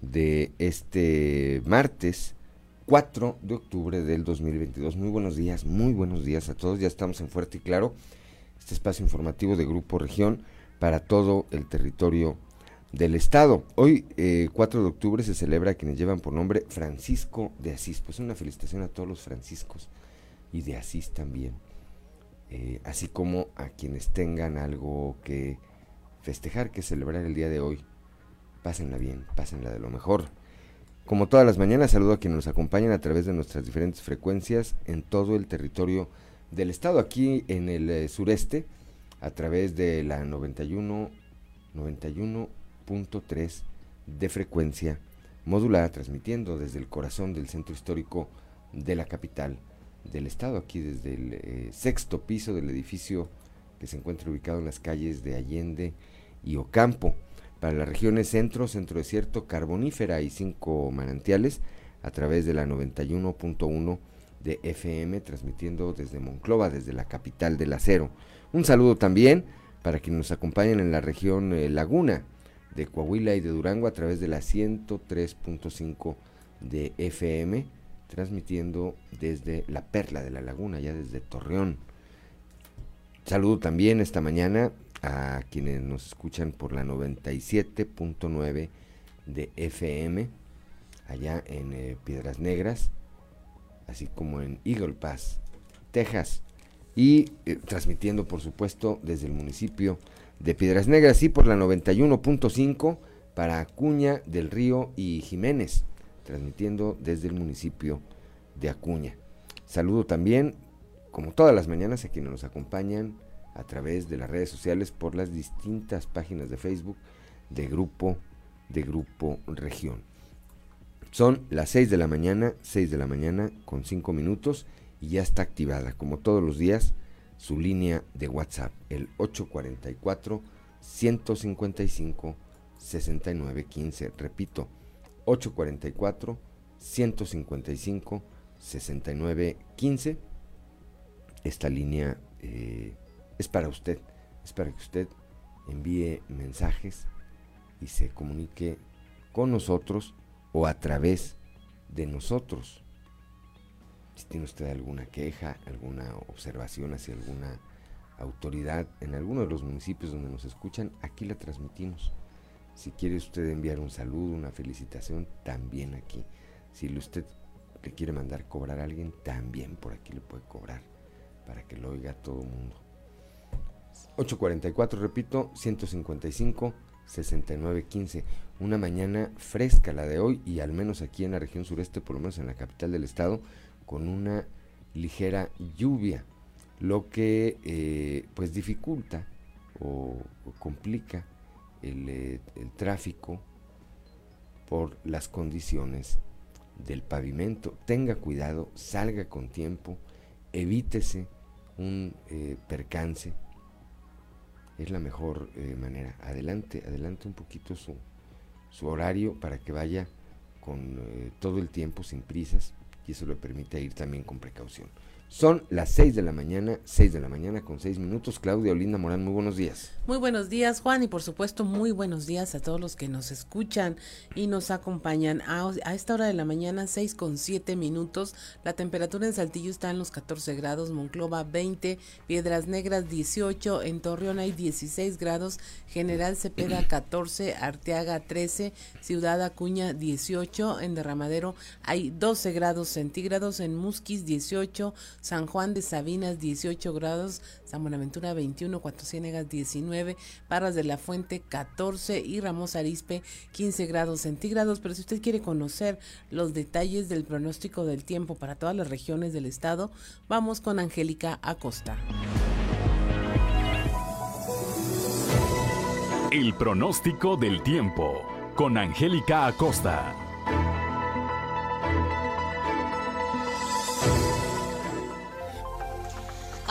de este martes 4 de octubre del 2022. Muy buenos días, muy buenos días a todos. Ya estamos en Fuerte y Claro, este espacio informativo de Grupo Región para todo el territorio del estado. Hoy, 4 eh, de octubre, se celebra a quienes llevan por nombre Francisco de Asís. Pues una felicitación a todos los franciscos y de Asís también. Eh, así como a quienes tengan algo que festejar, que celebrar el día de hoy. Pásenla bien, pásenla de lo mejor. Como todas las mañanas, saludo a quienes nos acompañan a través de nuestras diferentes frecuencias en todo el territorio del estado, aquí en el eh, sureste, a través de la 91, 91.3 de frecuencia modulada, transmitiendo desde el corazón del centro histórico de la capital del estado, aquí desde el eh, sexto piso del edificio que se encuentra ubicado en las calles de Allende y Ocampo. Para las regiones centro, centro desierto, carbonífera y cinco manantiales a través de la 91.1 de FM, transmitiendo desde Monclova, desde la capital del acero. Un saludo también para quienes nos acompañan en la región eh, Laguna de Coahuila y de Durango a través de la 103.5 de FM, transmitiendo desde la Perla de la Laguna, ya desde Torreón. Saludo también esta mañana a quienes nos escuchan por la 97.9 de FM, allá en eh, Piedras Negras, así como en Eagle Pass, Texas, y eh, transmitiendo por supuesto desde el municipio de Piedras Negras y por la 91.5 para Acuña del Río y Jiménez, transmitiendo desde el municipio de Acuña. Saludo también, como todas las mañanas, a quienes nos acompañan a través de las redes sociales por las distintas páginas de Facebook de Grupo, de Grupo Región. Son las 6 de la mañana, 6 de la mañana con 5 minutos y ya está activada, como todos los días, su línea de WhatsApp, el 844 155 6915. Repito, 844 155 6915. Esta línea eh, es para usted, es para que usted envíe mensajes y se comunique con nosotros o a través de nosotros. Si tiene usted alguna queja, alguna observación hacia alguna autoridad en alguno de los municipios donde nos escuchan, aquí la transmitimos. Si quiere usted enviar un saludo, una felicitación, también aquí. Si usted le quiere mandar cobrar a alguien, también por aquí le puede cobrar para que lo oiga todo el mundo. 844, repito, 155 6915. Una mañana fresca la de hoy y al menos aquí en la región sureste, por lo menos en la capital del estado, con una ligera lluvia, lo que eh, pues dificulta o, complica el, eh, el, tráfico por las condiciones del pavimento. Tenga cuidado, salga con tiempo, evítese un eh, percance es la mejor eh, manera. Adelante, adelante un poquito su, su horario para que vaya con eh, todo el tiempo sin prisas y eso le permite ir también con precaución. Son las 6 de la mañana, 6 de la mañana con 6 minutos. Claudia Olinda Morán, muy buenos días. Muy buenos días, Juan, y por supuesto, muy buenos días a todos los que nos escuchan y nos acompañan. A, esta hora de la mañana, 6 con 7 minutos. La temperatura en Saltillo está en los 14 grados, Monclova 20, Piedras Negras 18, en Torreón hay 16 grados, General Cepeda 14, Arteaga 13, Ciudad Acuña 18, en Derramadero hay 12 grados centígrados, en Musquis 18, San Juan de Sabinas 18 grados, San Buenaventura 21, Cuatro Ciénegas 19, Parras de la Fuente 14 y Ramos Arispe 15 grados centígrados. Pero si usted quiere conocer los detalles del pronóstico del tiempo para todas las regiones del estado, vamos con Angélica Acosta. El pronóstico del tiempo con Angélica Acosta.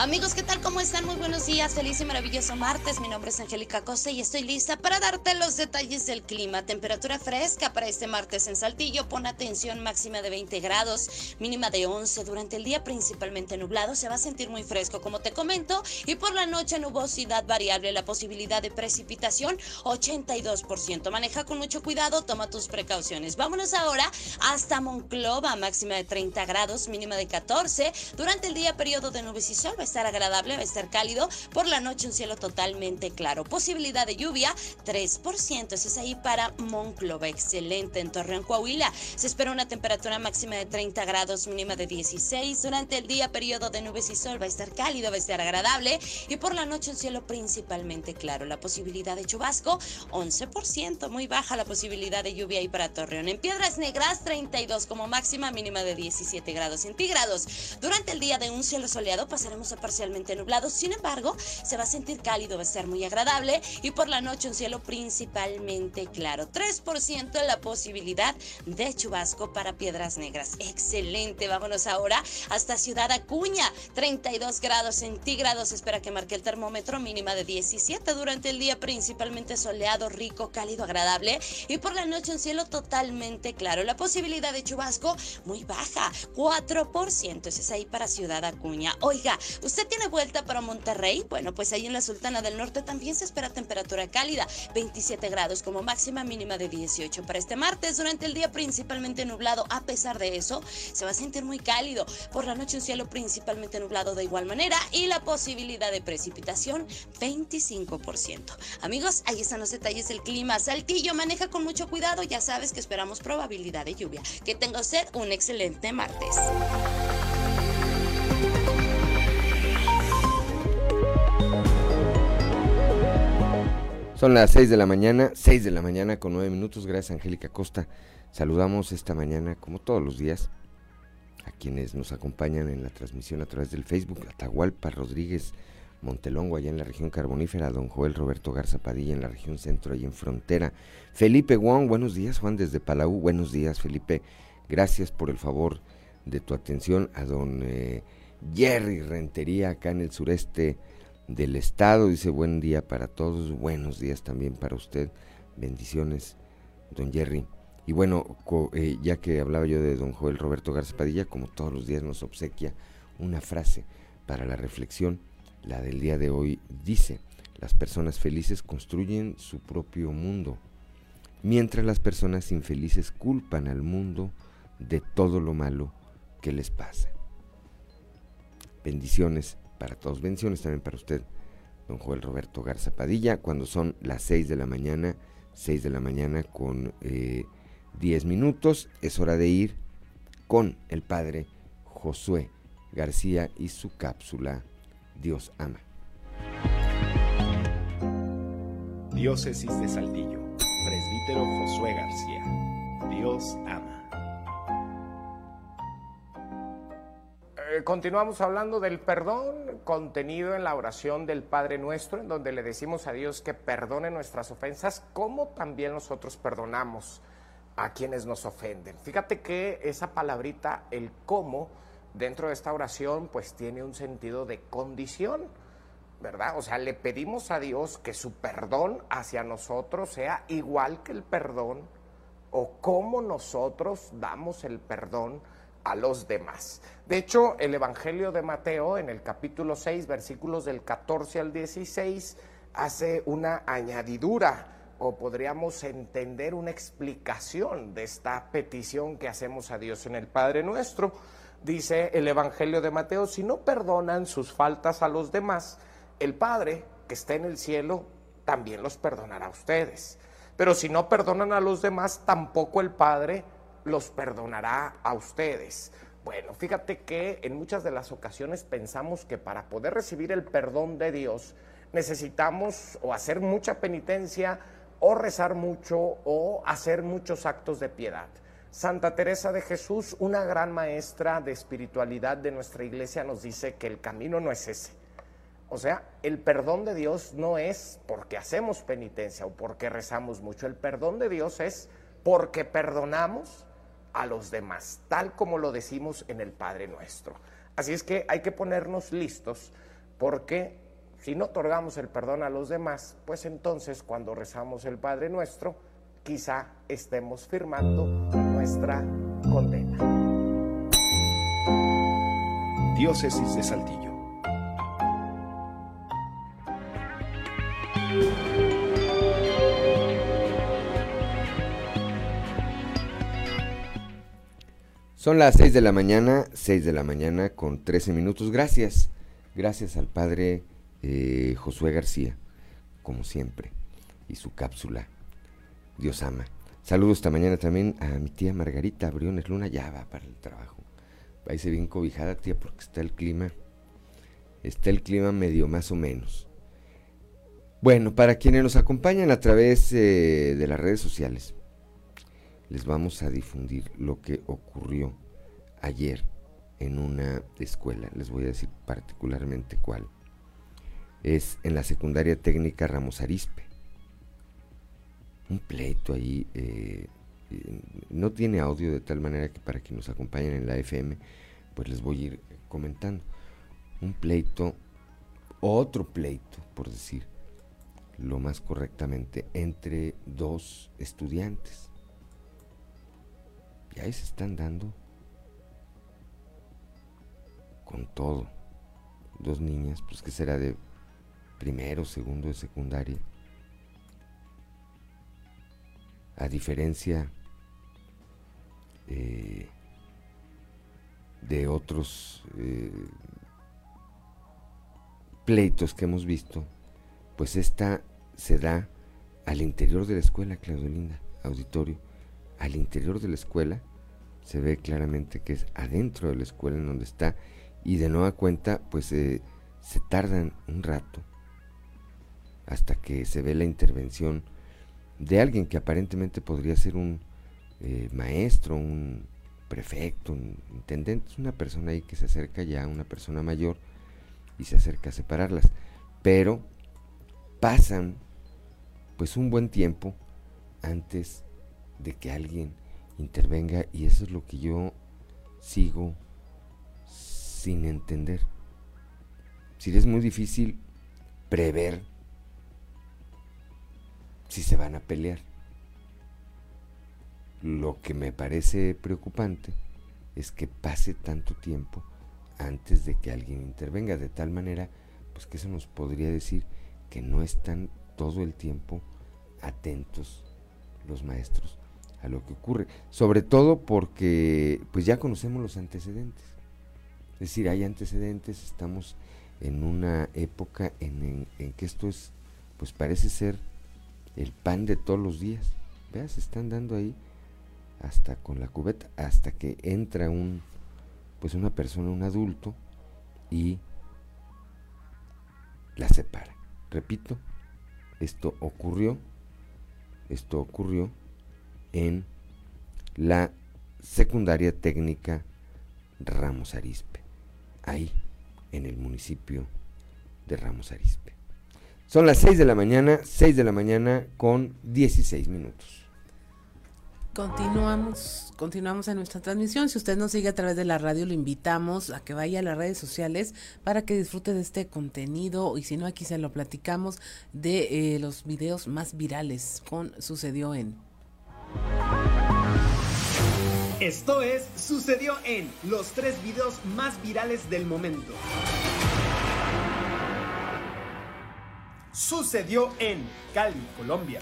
Amigos, ¿qué tal? ¿Cómo están? Muy buenos días. Feliz y maravilloso martes. Mi nombre es Angélica Costa y estoy lista para darte los detalles del clima. Temperatura fresca para este martes en Saltillo. Pon atención máxima de 20 grados, mínima de 11. Durante el día principalmente nublado. Se va a sentir muy fresco, como te comento. Y por la noche nubosidad variable. La posibilidad de precipitación 82%. Maneja con mucho cuidado. Toma tus precauciones. Vámonos ahora hasta Monclova. Máxima de 30 grados, mínima de 14. Durante el día periodo de nubes y sol agradable, va a estar cálido. Por la noche un cielo totalmente claro. Posibilidad de lluvia 3%. Eso es ahí para Monclova. Excelente. En Torreón, Coahuila se espera una temperatura máxima de 30 grados, mínima de 16. Durante el día periodo de nubes y sol va a estar cálido, va a estar agradable. Y por la noche un cielo principalmente claro. La posibilidad de chubasco 11%. Muy baja la posibilidad de lluvia ahí para Torreón. En Piedras Negras 32 como máxima, mínima de 17 grados centígrados. Durante el día de un cielo soleado pasaremos a parcialmente nublado, sin embargo, se va a sentir cálido, va a ser muy agradable y por la noche un cielo principalmente claro. 3% la posibilidad de chubasco para Piedras Negras. Excelente, vámonos ahora hasta Ciudad Acuña, 32 grados centígrados, espera que marque el termómetro mínima de 17 durante el día principalmente soleado, rico, cálido, agradable y por la noche un cielo totalmente claro. La posibilidad de chubasco muy baja, 4%, ese es ahí para Ciudad Acuña. Oiga, ¿Usted tiene vuelta para Monterrey? Bueno, pues ahí en la Sultana del Norte también se espera temperatura cálida, 27 grados como máxima mínima de 18. Para este martes, durante el día principalmente nublado, a pesar de eso, se va a sentir muy cálido. Por la noche un cielo principalmente nublado de igual manera y la posibilidad de precipitación 25%. Amigos, ahí están los detalles del clima. Saltillo maneja con mucho cuidado, ya sabes que esperamos probabilidad de lluvia. Que tenga usted un excelente martes. Son las 6 de la mañana, 6 de la mañana con 9 minutos. Gracias, Angélica Costa. Saludamos esta mañana, como todos los días, a quienes nos acompañan en la transmisión a través del Facebook. Atahualpa Rodríguez Montelongo, allá en la región carbonífera. Don Joel Roberto Garza Padilla, en la región centro, ahí en frontera. Felipe Wong, buenos días. Juan desde Palau, buenos días, Felipe. Gracias por el favor de tu atención. A don eh, Jerry Rentería, acá en el sureste del Estado. Dice buen día para todos, buenos días también para usted. Bendiciones, don Jerry. Y bueno, eh, ya que hablaba yo de don Joel Roberto Garza Padilla, como todos los días nos obsequia una frase para la reflexión. La del día de hoy dice, las personas felices construyen su propio mundo, mientras las personas infelices culpan al mundo de todo lo malo que les pasa. Bendiciones para todos. Bendiciones también para usted, don Joel Roberto Garza Padilla, cuando son las 6 de la mañana, 6 de la mañana con 10 eh, minutos, es hora de ir con el padre Josué García y su cápsula Dios ama. Diócesis de Saltillo, presbítero Josué García. Dios ama. Continuamos hablando del perdón contenido en la oración del Padre Nuestro, en donde le decimos a Dios que perdone nuestras ofensas, como también nosotros perdonamos a quienes nos ofenden. Fíjate que esa palabrita, el cómo, dentro de esta oración, pues tiene un sentido de condición, ¿verdad? O sea, le pedimos a Dios que su perdón hacia nosotros sea igual que el perdón, o cómo nosotros damos el perdón a los demás. De hecho, el Evangelio de Mateo en el capítulo 6, versículos del 14 al 16, hace una añadidura o podríamos entender una explicación de esta petición que hacemos a Dios en el Padre nuestro. Dice el Evangelio de Mateo, si no perdonan sus faltas a los demás, el Padre que está en el cielo también los perdonará a ustedes. Pero si no perdonan a los demás, tampoco el Padre los perdonará a ustedes. Bueno, fíjate que en muchas de las ocasiones pensamos que para poder recibir el perdón de Dios necesitamos o hacer mucha penitencia o rezar mucho o hacer muchos actos de piedad. Santa Teresa de Jesús, una gran maestra de espiritualidad de nuestra iglesia, nos dice que el camino no es ese. O sea, el perdón de Dios no es porque hacemos penitencia o porque rezamos mucho. El perdón de Dios es porque perdonamos a los demás, tal como lo decimos en el Padre nuestro. Así es que hay que ponernos listos porque si no otorgamos el perdón a los demás, pues entonces cuando rezamos el Padre Nuestro, quizá estemos firmando nuestra condena. Diócesis de Saltillo. Son las 6 de la mañana, 6 de la mañana con 13 minutos. Gracias, gracias al padre eh, Josué García, como siempre, y su cápsula. Dios ama. Saludos esta mañana también a mi tía Margarita Briones Luna, ya va para el trabajo. Váyase bien cobijada, tía, porque está el clima, está el clima medio más o menos. Bueno, para quienes nos acompañan a través eh, de las redes sociales, les vamos a difundir lo que ocurrió ayer en una escuela. Les voy a decir particularmente cuál. Es en la secundaria técnica Ramos Arispe. Un pleito ahí. Eh, no tiene audio de tal manera que para que nos acompañen en la FM, pues les voy a ir comentando. Un pleito, otro pleito, por decir lo más correctamente, entre dos estudiantes y ahí se están dando con todo. Dos niñas, pues que será de primero, segundo de secundaria. A diferencia eh, de otros eh, pleitos que hemos visto, pues esta se da al interior de la escuela, Claudio Linda, auditorio al interior de la escuela, se ve claramente que es adentro de la escuela en donde está y de nueva cuenta pues eh, se tardan un rato hasta que se ve la intervención de alguien que aparentemente podría ser un eh, maestro, un prefecto, un intendente, es una persona ahí que se acerca ya, una persona mayor y se acerca a separarlas, pero pasan pues un buen tiempo antes de que alguien intervenga y eso es lo que yo sigo sin entender. Si es muy difícil prever si se van a pelear. Lo que me parece preocupante es que pase tanto tiempo antes de que alguien intervenga, de tal manera pues que eso nos podría decir que no están todo el tiempo atentos los maestros a lo que ocurre, sobre todo porque pues ya conocemos los antecedentes. Es decir, hay antecedentes, estamos en una época en, que esto es, pues parece ser el pan de todos los días. Veas, están dando ahí hasta con la cubeta, hasta que entra un, pues una persona, un adulto, y la separa. Repito, esto ocurrió, esto ocurrió en la secundaria técnica Ramos Arispe, ahí en el municipio de Ramos Arispe. Son las 6 de la mañana, 6 de la mañana con 16 minutos. Continuamos, continuamos en nuestra transmisión. Si usted nos sigue a través de la radio, le invitamos a que vaya a las redes sociales para que disfrute de este contenido y si no, aquí se lo platicamos de eh, los videos más virales con Sucedió en esto es, sucedió en los tres videos más virales del momento. Sucedió en Cali, Colombia.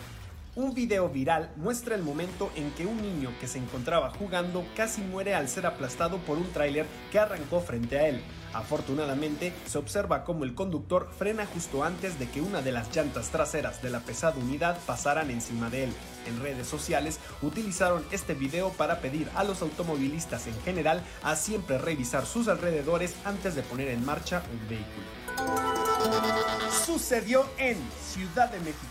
Un video viral muestra el momento en que un niño que se encontraba jugando casi muere al ser aplastado por un tráiler que arrancó frente a él. Afortunadamente, se observa cómo el conductor frena justo antes de que una de las llantas traseras de la pesada unidad pasaran encima de él. En redes sociales utilizaron este video para pedir a los automovilistas en general a siempre revisar sus alrededores antes de poner en marcha un vehículo. Sucedió en Ciudad de México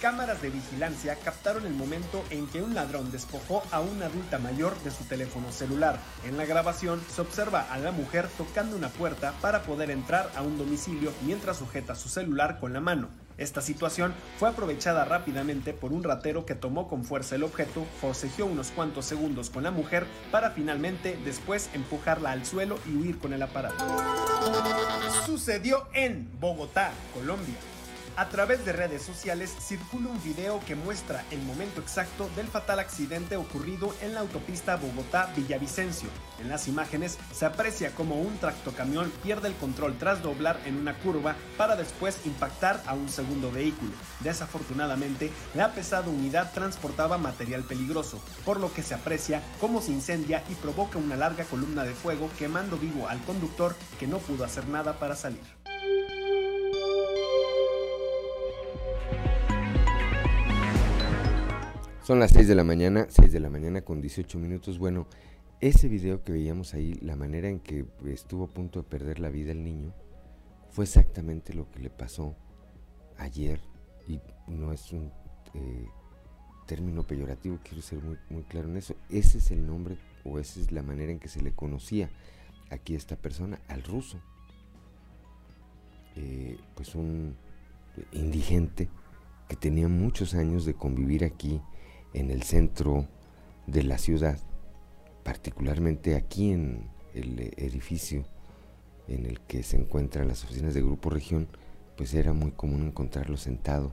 cámaras de vigilancia captaron el momento en que un ladrón despojó a una adulta mayor de su teléfono celular. En la grabación se observa a la mujer tocando una puerta para poder entrar a un domicilio mientras sujeta su celular con la mano. Esta situación fue aprovechada rápidamente por un ratero que tomó con fuerza el objeto, forcejeó unos cuantos segundos con la mujer para finalmente después empujarla al suelo y huir con el aparato. Sucedió en Bogotá, Colombia. A través de redes sociales circula un video que muestra el momento exacto del fatal accidente ocurrido en la autopista Bogotá-Villavicencio. En las imágenes se aprecia como un tractocamión pierde el control tras doblar en una curva para después impactar a un segundo vehículo. Desafortunadamente, la pesada unidad transportaba material peligroso, por lo que se aprecia cómo se incendia y provoca una larga columna de fuego quemando vivo al conductor que no pudo hacer nada para salir. Son las 6 de la mañana, 6 de la mañana con 18 minutos. Bueno, ese video que veíamos ahí, la manera en que estuvo a punto de perder la vida el niño, fue exactamente lo que le pasó ayer. Y no es un eh, término peyorativo, quiero ser muy, claro en eso. Ese es el nombre o esa es la manera en que se le conocía aquí a esta persona, al ruso. Eh, pues un indigente que tenía muchos años de convivir aquí en el centro de la ciudad, particularmente aquí en el edificio en el que se encuentran las oficinas de Grupo Región, pues era muy común encontrarlo sentado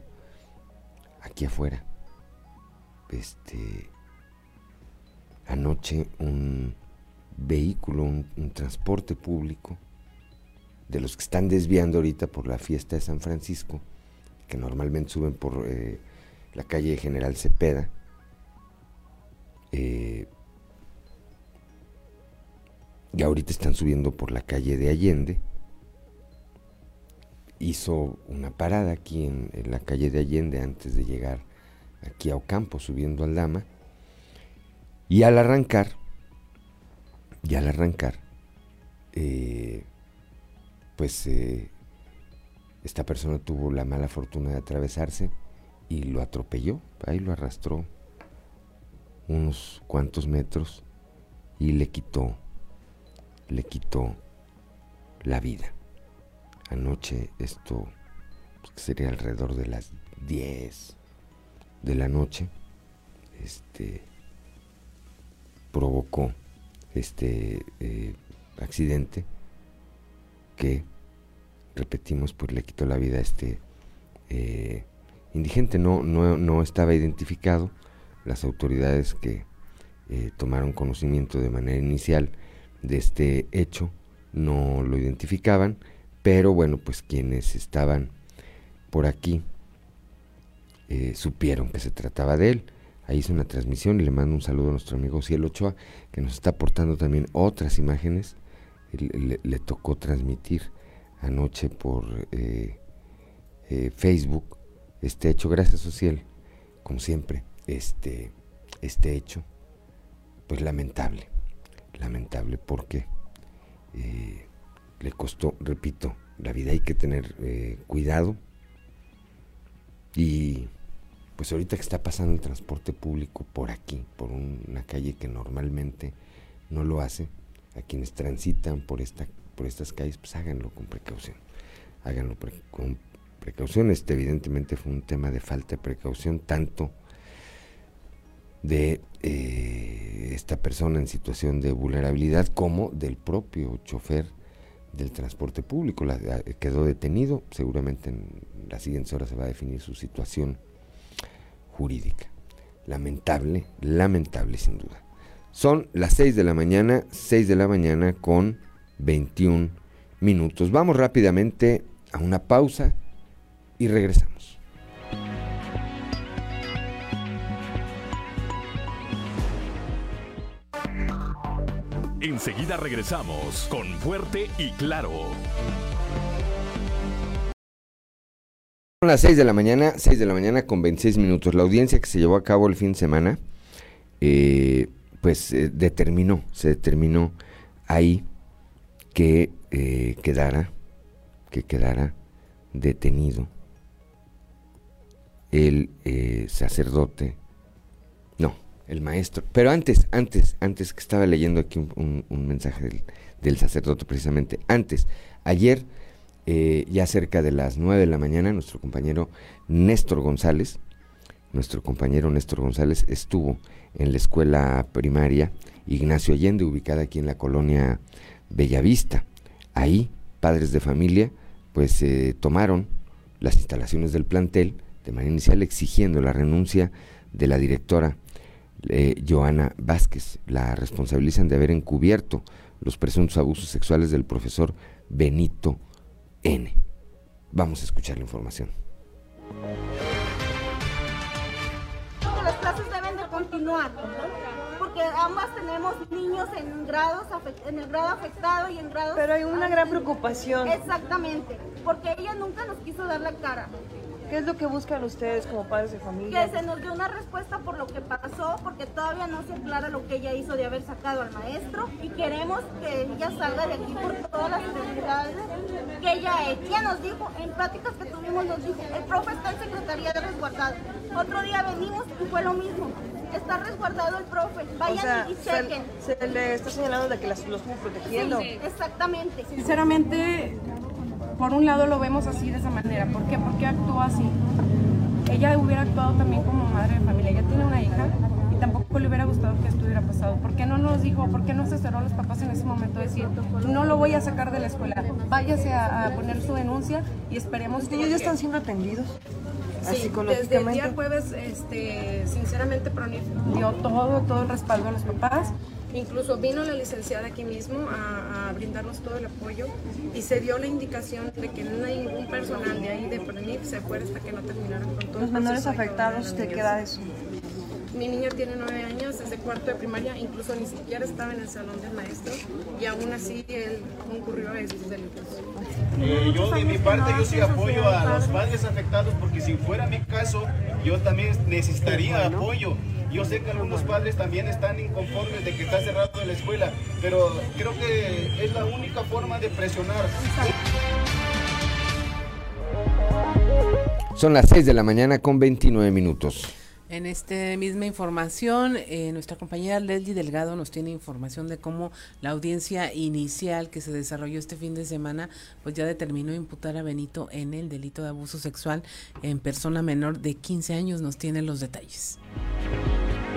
aquí afuera. Este anoche un vehículo, un, transporte público de los que están desviando ahorita por la fiesta de San Francisco, que normalmente suben por eh, la calle General Cepeda, eh, y ahorita están subiendo por la calle de Allende. Hizo una parada aquí en, la calle de Allende antes de llegar aquí a Ocampo, subiendo al Dama. Y al arrancar, y al arrancar, eh, pues eh, esta persona tuvo la mala fortuna de atravesarse y lo atropelló, ahí lo arrastró unos cuantos metros y le quitó, le quitó la vida. Anoche esto pues, sería alrededor de las 10 de la noche, este provocó este eh, accidente que repetimos pues le quitó la vida a este eh, indigente no, no, no estaba identificado las autoridades que eh, tomaron conocimiento de manera inicial de este hecho no lo identificaban, pero bueno, pues quienes estaban por aquí eh, supieron que se trataba de él. Ahí hice una transmisión y le mando un saludo a nuestro amigo Cielo Ochoa, que nos está aportando también otras imágenes. Le, tocó transmitir anoche por eh, Facebook este hecho. Gracias, Social, como siempre este, este hecho, pues lamentable, lamentable porque eh, le costó, repito, la vida hay que tener eh, cuidado y pues ahorita que está pasando el transporte público por aquí, por una calle que normalmente no lo hace, a quienes transitan por, esta, por estas calles, pues háganlo con precaución, háganlo con precaución. Este evidentemente fue un tema de falta de precaución, tanto de eh, esta persona en situación de vulnerabilidad como del propio chofer del transporte público. La, quedó detenido, seguramente en las siguientes horas se va a definir su situación jurídica. Lamentable, lamentable sin duda. Son las 6 de la mañana, 6 de la mañana con 21 minutos. Vamos rápidamente a una pausa y regresamos. Enseguida regresamos con Fuerte y Claro. Son las 6 de la mañana, 6 de la mañana con 26 minutos. La audiencia que se llevó a cabo el fin de semana, eh, pues eh, determinó, se determinó ahí que eh, quedara, que quedara detenido el sacerdote el maestro. Pero antes, antes, antes que estaba leyendo aquí un, mensaje del, sacerdote precisamente, antes, ayer eh, ya cerca de las 9 de la mañana, nuestro compañero Néstor González, nuestro compañero Néstor González estuvo en la escuela primaria Ignacio Allende, ubicada aquí en la colonia Bellavista. Ahí, padres de familia, pues eh, tomaron las instalaciones del plantel de manera inicial exigiendo la renuncia de la directora eh, Joana Vázquez. La responsabilizan de haber encubierto los presuntos abusos sexuales del profesor Benito N. Vamos a escuchar la información. Las clases deben de continuar, porque ambas tenemos niños en grados en el grado afectado y en grado Pero hay una gran preocupación. Exactamente, porque ella nunca nos quiso dar la cara. ¿Qué es lo que buscan ustedes como padres de familia? Que se nos dé una respuesta por lo que pasó, porque todavía no se aclara lo que ella hizo de haber sacado al maestro y queremos que ella salga de aquí por todas las necesidades que ella ha Ella nos dijo, en pláticas que tuvimos, nos dijo, el profe está en Secretaría de Resguardado. Otro día venimos y fue lo mismo. Está resguardado el profe. Vayan y chequen. Se, le está señalando de que las, los estuvo protegiendo. Sí, exactamente. Sinceramente, por un lado lo vemos así de esa manera. ¿Por qué? Porque actúa así. Ella hubiera actuado también como madre de familia. Ella tiene una hija y tampoco le hubiera gustado que esto hubiera pasado. ¿Por qué no nos dijo, por qué no se cerró a los papás en ese momento decir, no lo voy a sacar de la escuela, váyase a, poner su denuncia y esperemos que... Ellos ya están siendo atendidos. Sí, desde el día jueves, este, sinceramente, dio todo, todo el respaldo a los papás. Incluso vino la licenciada aquí mismo a, brindarnos todo el apoyo y se dio la indicación de que no hay ningún personal de ahí de PRENIF se fuera hasta que no terminaran con todo Los menores afectados, ¿te queda eso? Mi niña tiene nueve años, desde cuarto de primaria, incluso ni siquiera estaba en el salón del maestro y aún así él concurrió a estos delitos. Eh, yo de mi parte yo sí apoyo a los padres afectados porque si fuera mi caso yo también necesitaría apoyo yo sé que algunos padres también están inconformes de que está cerrado la escuela, pero creo que es la única forma de presionar. Son las 6 de la mañana con 29 minutos. En esta misma información, eh, nuestra compañera Leslie Delgado nos tiene información de cómo la audiencia inicial que se desarrolló este fin de semana, pues ya determinó imputar a Benito en el delito de abuso sexual en persona menor de 15 años. Nos tiene los detalles.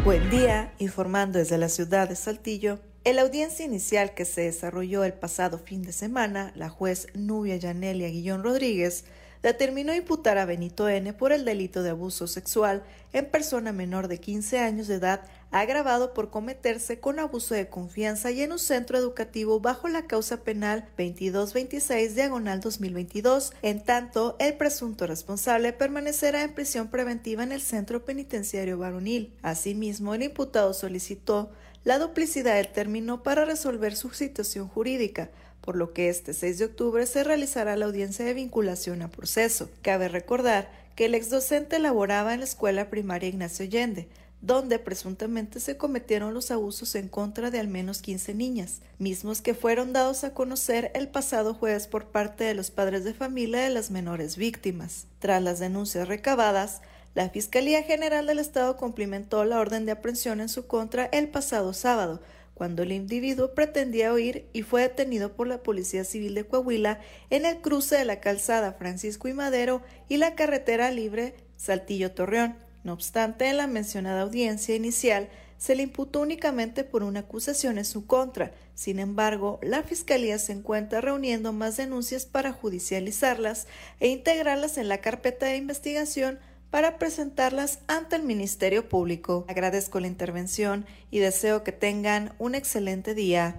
Buen día, informando desde la ciudad de Saltillo. En la audiencia inicial que se desarrolló el pasado fin de semana, la juez Nubia Yanelia Guillón Rodríguez determinó imputar a Benito N por el delito de abuso sexual en persona menor de 15 años de edad agravado por cometerse con abuso de confianza y en un centro educativo bajo la causa penal 2226 diagonal 2022, en tanto el presunto responsable permanecerá en prisión preventiva en el centro penitenciario varonil. Asimismo, el imputado solicitó la duplicidad del término para resolver su situación jurídica, por lo que este 6 de octubre se realizará la audiencia de vinculación a proceso. Cabe recordar que el exdocente laboraba en la escuela primaria Ignacio Allende, donde presuntamente se cometieron los abusos en contra de al menos 15 niñas, mismos que fueron dados a conocer el pasado jueves por parte de los padres de familia de las menores víctimas. Tras las denuncias recabadas, la Fiscalía General del Estado cumplimentó la orden de aprehensión en su contra el pasado sábado, cuando el individuo pretendía huir y fue detenido por la Policía Civil de Coahuila en el cruce de la calzada Francisco y Madero y la carretera libre Saltillo-Torreón. No obstante, en la mencionada audiencia inicial se le imputó únicamente por una acusación en su contra. Sin embargo, la Fiscalía se encuentra reuniendo más denuncias para judicializarlas e integrarlas en la carpeta de investigación para presentarlas ante el Ministerio Público. Agradezco la intervención y deseo que tengan un excelente día.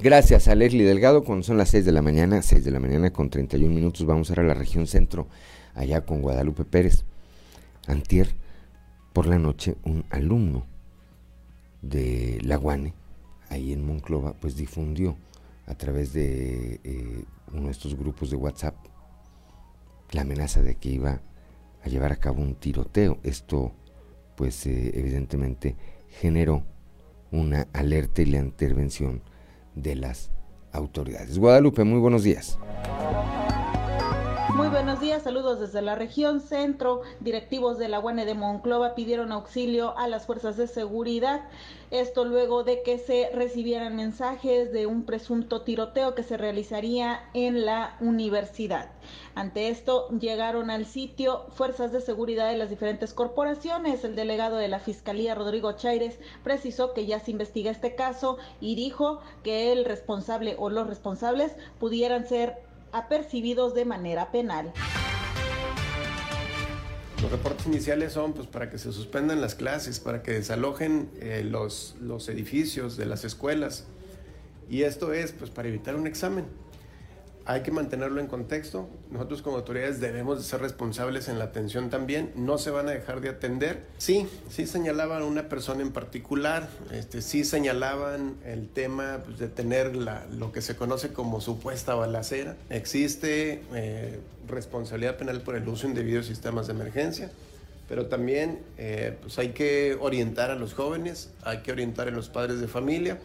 Gracias a Leslie Delgado, cuando son las 6 de la mañana, 6 de la mañana con 31 minutos, vamos a ir a la región centro allá con Guadalupe Pérez. Antier, por la noche, un alumno de La Guane, ahí en Monclova, pues difundió a través de eh, uno de estos grupos de WhatsApp la amenaza de que iba a llevar a cabo un tiroteo. Esto, pues eh, evidentemente generó una alerta y la intervención de las autoridades. Guadalupe, muy buenos días. Muy buenos días, saludos desde la región centro. Directivos de la UAN de Monclova pidieron auxilio a las fuerzas de seguridad. Esto luego de que se recibieran mensajes de un presunto tiroteo que se realizaría en la universidad. Ante esto llegaron al sitio fuerzas de seguridad de las diferentes corporaciones. El delegado de la Fiscalía, Rodrigo Chaires, precisó que ya se investiga este caso y dijo que el responsable o los responsables pudieran ser apercibidos de manera penal. Los reportes iniciales son pues, para que se suspendan las clases, para que desalojen eh, los, los edificios de las escuelas. Y esto es pues, para evitar un examen hay que mantenerlo en contexto. Nosotros como autoridades debemos de ser responsables en la atención también. No se van a dejar de atender. Sí, sí señalaban a una persona en particular. Este, sí señalaban el tema pues, de tener lo que se conoce como supuesta balacera. Existe eh, responsabilidad penal por el uso indebido de sistemas de emergencia. Pero también eh, pues hay que orientar a los jóvenes, hay que orientar a los padres de familia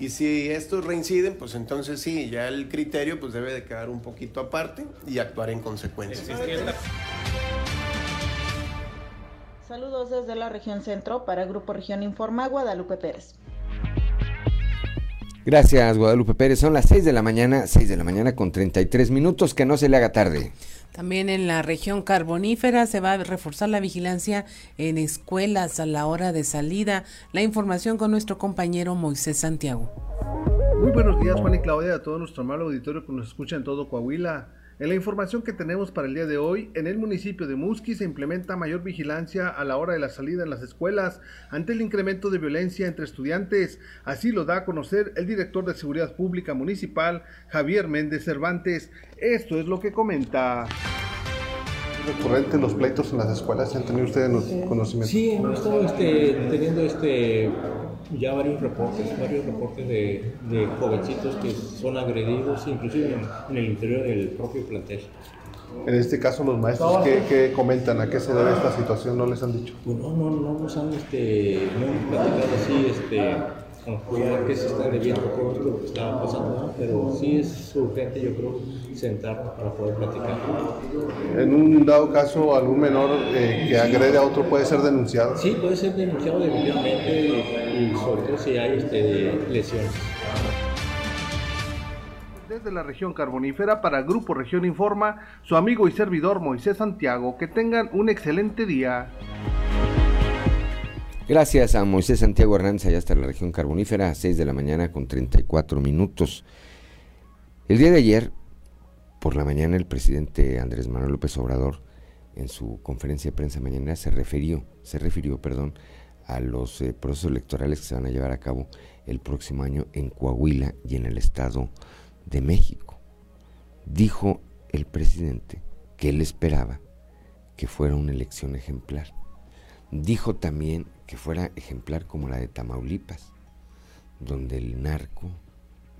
y si estos reinciden, pues entonces sí, ya el criterio pues debe de quedar un poquito aparte y actuar en consecuencia. Saludos desde la región centro para el Grupo Región Informa, Guadalupe Pérez. Gracias, Guadalupe Pérez. Son las 6 de la mañana, 6 de la mañana con 33 minutos, que no se le haga tarde. También en la región carbonífera se va a reforzar la vigilancia en escuelas a la hora de salida. La información con nuestro compañero Moisés Santiago. Muy buenos días, Juan y Claudia, a todo nuestro amable auditorio que nos escucha en todo Coahuila. En la información que tenemos para el día de hoy, en el municipio de Musqui se implementa mayor vigilancia a la hora de la salida en las escuelas ante el incremento de violencia entre estudiantes. Así lo da a conocer el director de Seguridad Pública Municipal, Javier Méndez Cervantes. Esto es lo que comenta recurrente los pleitos en las escuelas? ¿Han tenido ustedes conocimiento? Sí, hemos estado este, teniendo este, ya varios reportes, varios reportes de, de jovencitos que son agredidos, inclusive en, el interior del propio plantel. En este caso, los maestros, ¿qué, comentan? ¿A qué se debe esta situación? ¿No les han dicho? Pues no, no, no nos han, este, no platicado así, este, que se está debiendo todo lo que está pasando, pero sí es urgente, yo creo, sentarnos para poder platicar. En un dado caso, algún menor eh, que agrede a otro puede ser denunciado. Sí, puede ser denunciado definitivamente y, sobre todo si hay este, lesiones. Desde la región carbonífera para Grupo Región Informa, su amigo y servidor Moisés Santiago, que tengan un excelente día. Gracias a Moisés Santiago Hernández, allá hasta la región carbonífera, a 6 de la mañana con 34 minutos. El día de ayer, por la mañana, el presidente Andrés Manuel López Obrador, en su conferencia de prensa mañana, se refirió, se refirió, perdón, a los eh, procesos electorales que se van a llevar a cabo el próximo año en Coahuila y en el Estado de México. Dijo el presidente que él esperaba que fuera una elección ejemplar. Dijo también que fuera ejemplar como la de Tamaulipas, donde el narco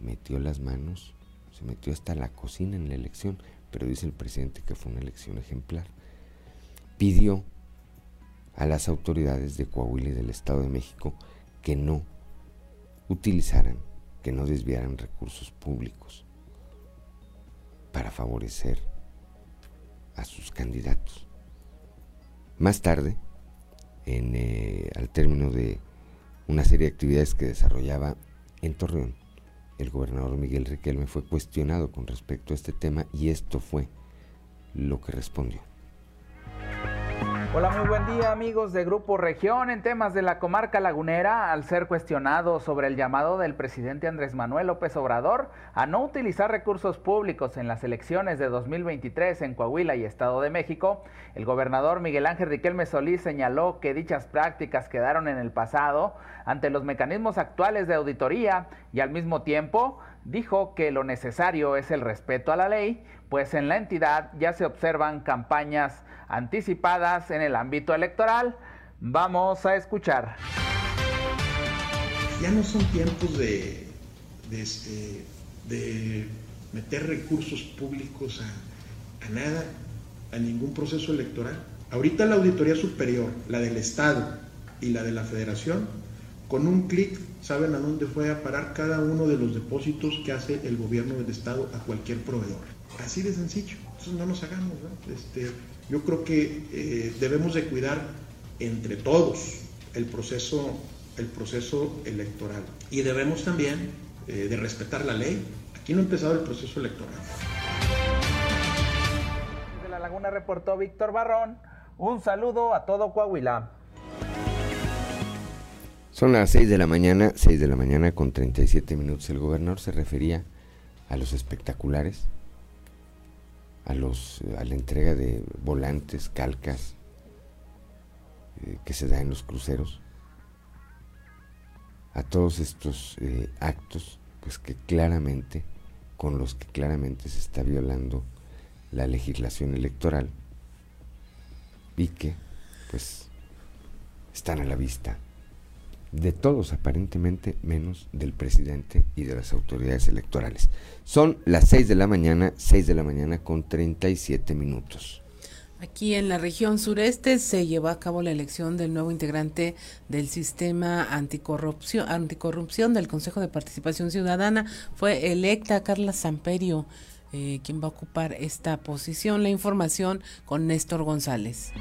metió las manos, se metió hasta la cocina en la elección, pero dice el presidente que fue una elección ejemplar. Pidió a las autoridades de Coahuila y del Estado de México que no utilizaran, que no desviaran recursos públicos para favorecer a sus candidatos. Más tarde, en, eh, al término de una serie de actividades que desarrollaba en Torreón, el gobernador Miguel Riquelme fue cuestionado con respecto a este tema y esto fue lo que respondió. Hola, muy buen día amigos de Grupo Región. En temas de la comarca lagunera, al ser cuestionado sobre el llamado del presidente Andrés Manuel López Obrador a no utilizar recursos públicos en las elecciones de 2023 en Coahuila y Estado de México, el gobernador Miguel Ángel Riquelme Solís señaló que dichas prácticas quedaron en el pasado ante los mecanismos actuales de auditoría y al mismo tiempo dijo que lo necesario es el respeto a la ley, pues en la entidad ya se observan campañas anticipadas en el ámbito electoral. Vamos a escuchar. Ya no son tiempos de, de, este, meter recursos públicos a, a nada, a ningún proceso electoral. Ahorita la Auditoría Superior, la del Estado y la de la Federación, con un clic saben a dónde fue a parar cada uno de los depósitos que hace el gobierno del Estado a cualquier proveedor. Así de sencillo. Entonces no nos hagamos. Este, yo creo que eh, debemos de cuidar entre todos el proceso, el proceso electoral. Y debemos también eh, de respetar la ley. Aquí no ha empezado el proceso electoral. De la Laguna reportó Víctor Barrón. Un saludo a todo Coahuila. Son las 6 de la mañana, 6 de la mañana con 37 minutos. El gobernador se refería a los espectaculares, a, los, a la entrega de volantes, calcas eh, que se da en los cruceros, a todos estos eh, actos, pues que claramente, con los que claramente se está violando la legislación electoral y que, pues, están a la vista de todos aparentemente, menos del presidente y de las autoridades electorales. Son las 6 de la mañana, 6 de la mañana con 37 minutos. Aquí en la región sureste se llevó a cabo la elección del nuevo integrante del sistema anticorrupción, anticorrupción del Consejo de Participación Ciudadana. Fue electa Carla Samperio, eh, quien va a ocupar esta posición. La información con Néstor González.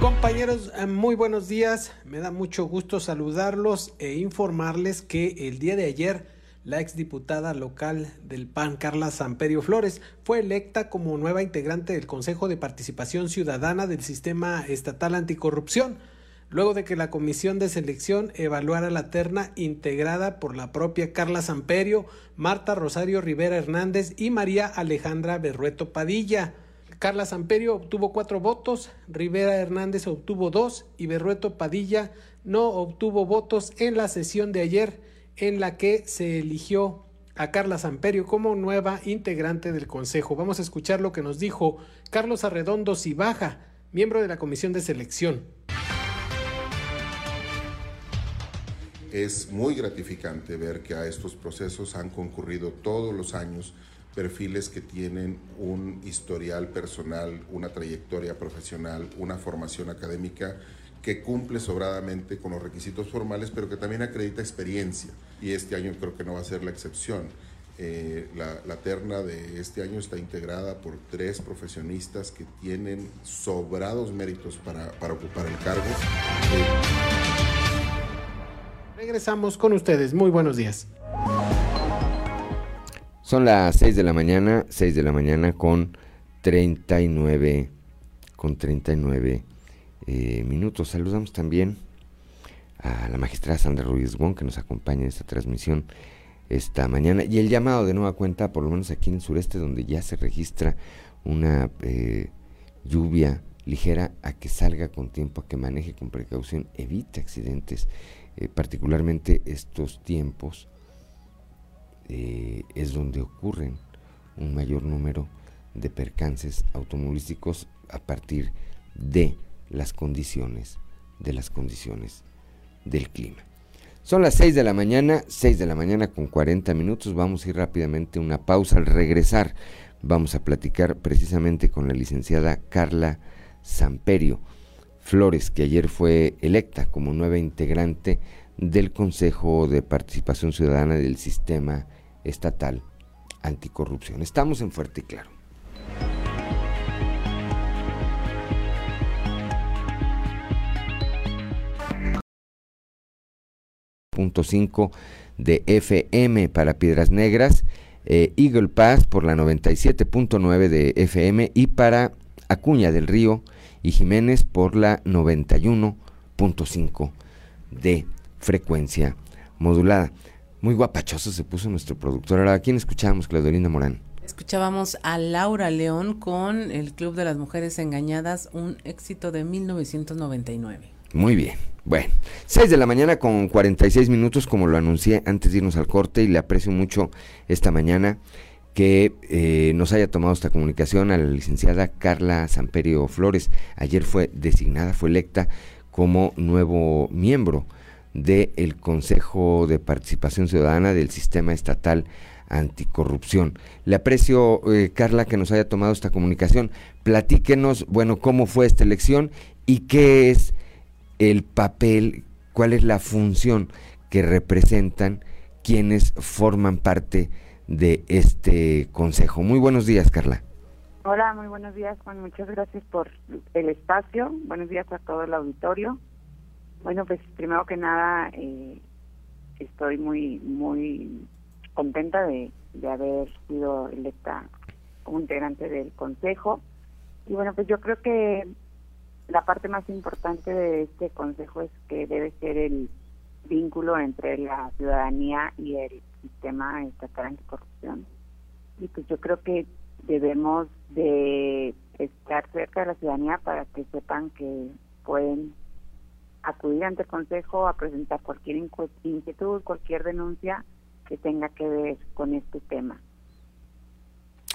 Compañeros, eh, muy buenos días. Me da mucho gusto saludarlos e informarles que el día de ayer la exdiputada local del PAN, Carla Samperio Flores, fue electa como nueva integrante del Consejo de Participación Ciudadana del Sistema Estatal Anticorrupción, luego de que la comisión de selección evaluara la terna integrada por la propia Carla Samperio, Marta Rosario Rivera Hernández y María Alejandra Berrueto Padilla. Carla Samperio obtuvo cuatro votos, Rivera Hernández obtuvo dos y Berrueto Padilla no obtuvo votos en la sesión de ayer en la que se eligió a Carla Samperio como nueva integrante del Consejo. Vamos a escuchar lo que nos dijo Carlos Arredondo Cibaja, miembro de la Comisión de Selección. Es muy gratificante ver que a estos procesos han concurrido todos los años perfiles que tienen un historial personal, una trayectoria profesional, una formación académica que cumple sobradamente con los requisitos formales, pero que también acredita experiencia. Y este año creo que no va a ser la excepción. Eh, la, terna de este año está integrada por tres profesionistas que tienen sobrados méritos para, para ocupar el cargo. Regresamos con ustedes. Muy buenos días. Son las 6 de la mañana, 6 de la mañana con 39, con 39 eh, minutos. Saludamos también a la magistrada Sandra Ruiz Wong que nos acompaña en esta transmisión esta mañana y el llamado de nueva cuenta, por lo menos aquí en el sureste, donde ya se registra una eh, lluvia ligera, a que salga con tiempo, a que maneje con precaución, evite accidentes, eh, particularmente estos tiempos es donde ocurren un mayor número de percances automovilísticos a partir de las condiciones de las condiciones del clima. Son las 6 de la mañana, 6 de la mañana con 40 minutos. Vamos a ir rápidamente a una pausa. Al regresar vamos a platicar precisamente con la licenciada Carla Samperio Flores, que ayer fue electa como nueva integrante del Consejo de Participación Ciudadana del Sistema Estatal Anticorrupción. Estamos en Fuerte y Claro. .5 de FM para Piedras Negras, eh, Eagle Pass por la 97.9 de FM y para Acuña del Río y Jiménez por la 91.5 de frecuencia modulada. Muy guapachoso se puso nuestro productor. Ahora, ¿a quién escuchamos, Claudelina Morán? Escuchábamos a Laura León con el Club de las Mujeres Engañadas, un éxito de 1999. Muy bien. Bueno, 6 de la mañana con 46 minutos, como lo anuncié antes de irnos al corte, y le aprecio mucho esta mañana que eh, nos haya tomado esta comunicación a la licenciada Carla Samperio Flores. Ayer fue designada, fue electa como nuevo miembro del Consejo de Participación Ciudadana del Sistema Estatal Anticorrupción. Le aprecio, eh, Carla, que nos haya tomado esta comunicación. Platíquenos, bueno, cómo fue esta elección y qué es el papel, cuál es la función que representan quienes forman parte de este consejo. Muy buenos días, Carla. Hola, muy buenos días, Juan. Muchas gracias por el espacio. Buenos días a todo el auditorio. Bueno, pues primero que nada, eh, estoy muy, muy contenta de, de haber sido electa como integrante del consejo. Y bueno, pues yo creo que la parte más importante de este consejo es que debe ser el vínculo entre la ciudadanía y el sistema estatal anticorrupción. Y pues yo creo que debemos de estar cerca de la ciudadanía para que sepan que pueden acudir ante el Consejo a presentar cualquier inquietud, cualquier denuncia que tenga que ver con este tema.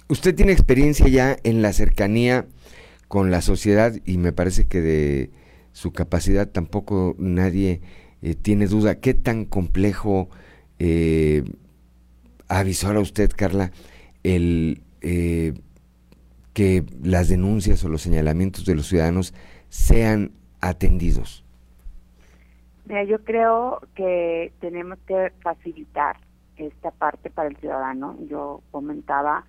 Usted tiene experiencia ya en la cercanía con la sociedad y me parece que de su capacidad tampoco nadie eh, tiene duda. ¿Qué tan complejo eh, avisó a usted, Carla, el eh, que las denuncias o los señalamientos de los ciudadanos sean atendidos? Mira, yo creo que tenemos que facilitar esta parte para el ciudadano. Yo comentaba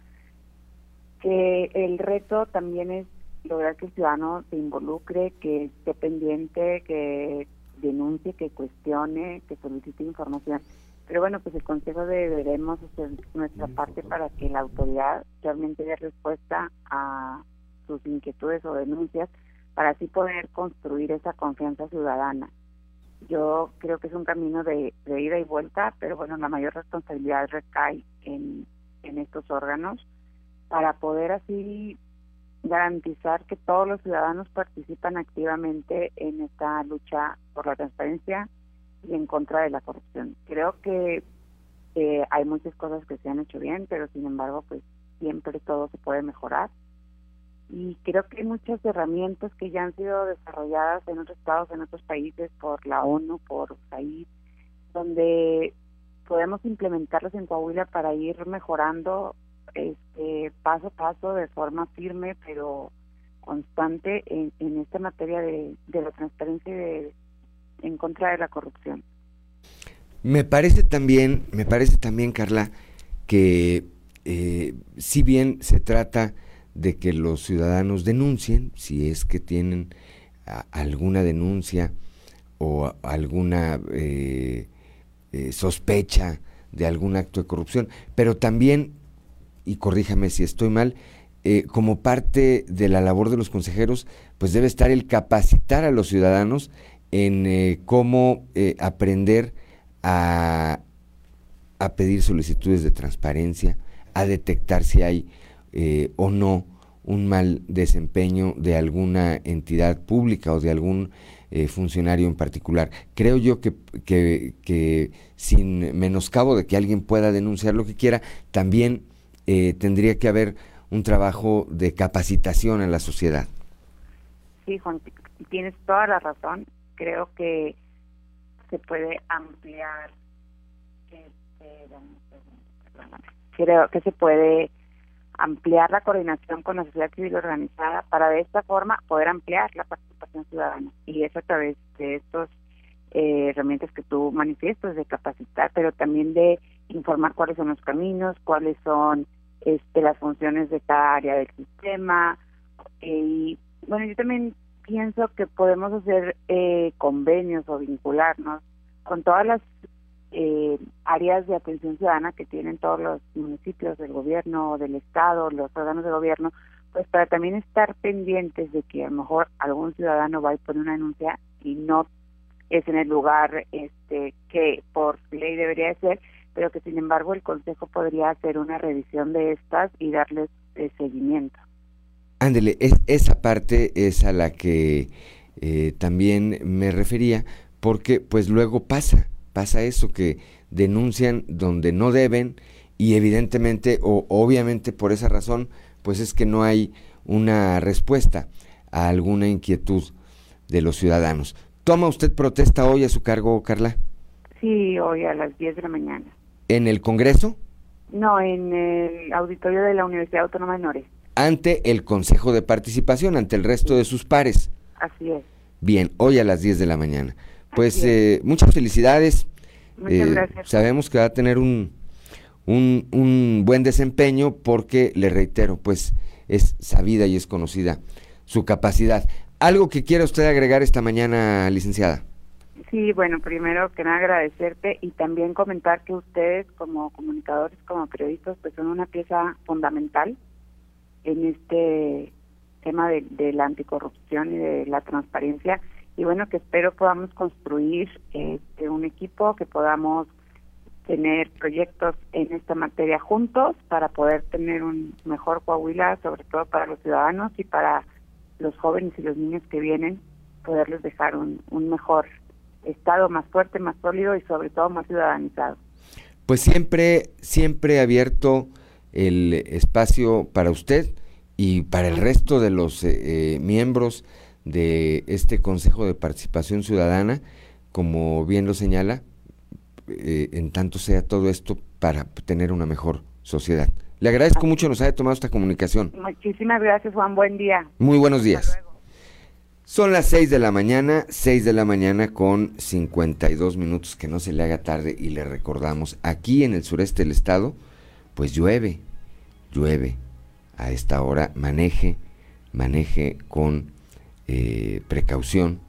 que el reto también es lograr que el ciudadano se involucre, que esté pendiente, que denuncie, que cuestione, que solicite información. Pero bueno, pues el Consejo deberemos hacer nuestra parte para que la autoridad realmente dé respuesta a sus inquietudes o denuncias para así poder construir esa confianza ciudadana. Yo creo que es un camino de, ida y vuelta, pero bueno, la mayor responsabilidad recae en, en estos órganos para poder así garantizar que todos los ciudadanos participan activamente en esta lucha por la transparencia y en contra de la corrupción. Creo que eh, hay muchas cosas que se han hecho bien, pero sin embargo, pues siempre todo se puede mejorar. Y creo que hay muchas herramientas que ya han sido desarrolladas en otros estados, en otros países, por la ONU, por país, donde podemos implementarlos en Coahuila para ir mejorando este paso a paso de forma firme pero constante en, en esta materia de, de la transparencia y de, en contra de la corrupción. Me parece también, me parece también, Carla, que eh, si bien se trata de que los ciudadanos denuncien, si es que tienen alguna denuncia o alguna eh, eh, sospecha de algún acto de corrupción, pero también, y corríjame si estoy mal, como parte de la labor de los consejeros, pues debe estar el capacitar a los ciudadanos en eh, cómo eh, aprender a, a, pedir solicitudes de transparencia, a detectar si hay eh, o no un mal desempeño de alguna entidad pública o de algún funcionario en particular. Creo yo que, que, que, sin menoscabo de que alguien pueda denunciar lo que quiera, también tendría que haber un trabajo de capacitación en la sociedad. Sí, Juan, tienes toda la razón creo que se puede ampliar este, creo que se puede ampliar la coordinación con la sociedad civil organizada para de esta forma poder ampliar la participación ciudadana y eso a través de estos eh, herramientas que tú manifiestas de capacitar pero también de informar cuáles son los caminos cuáles son este las funciones de cada área del sistema eh, y bueno yo también pienso que podemos hacer eh, convenios o vincularnos con todas las eh, áreas de atención ciudadana que tienen todos los municipios del gobierno, del estado, los órganos de gobierno, pues para también estar pendientes de que a lo mejor algún ciudadano va y pone una denuncia y no es en el lugar este que por ley debería ser, pero que sin embargo el consejo podría hacer una revisión de estas y darles eh, seguimiento. Ándele, es, esa parte es a la que eh, también me refería, porque pues luego pasa, pasa eso que denuncian donde no deben y evidentemente o obviamente por esa razón pues es que no hay una respuesta a alguna inquietud de los ciudadanos. ¿Toma usted protesta hoy a su cargo, Carla? Sí, hoy a las 10 de la mañana. ¿En el Congreso? No, en el auditorio de la Universidad Autónoma de Nores ante el Consejo de Participación, ante el resto de sus pares. Así es. Bien, hoy a las 10 de la mañana. Pues eh, muchas felicidades, Muchas Eh, gracias. sabemos que va a tener un, un, un buen desempeño porque, le reitero, pues es sabida y es conocida su capacidad. ¿Algo que quiera usted agregar esta mañana, licenciada? Sí, bueno, primero que nada agradecerte y también comentar que ustedes como comunicadores, como periodistas, pues son una pieza fundamental en este tema de, la anticorrupción y de la transparencia. Y bueno, que espero podamos construir este, un equipo, que podamos tener proyectos en esta materia juntos para poder tener un mejor Coahuila, sobre todo para los ciudadanos y para los jóvenes y los niños que vienen, poderles dejar un mejor Estado más fuerte, más sólido y sobre todo más ciudadanizado. Pues siempre, siempre abierto el espacio para usted y para el resto de los eh, eh, miembros de este Consejo de Participación Ciudadana, como bien lo señala, eh, en tanto sea todo esto para tener una mejor sociedad. Le agradezco mucho nos haya tomado esta comunicación. Muchísimas gracias, Juan. Buen día. Muy buenos días. Son las 6 de la mañana, 6 de la mañana con 52 minutos, que no se le haga tarde y le recordamos, aquí en el sureste del estado, pues llueve, llueve. A esta hora, maneje, maneje con eh, precaución,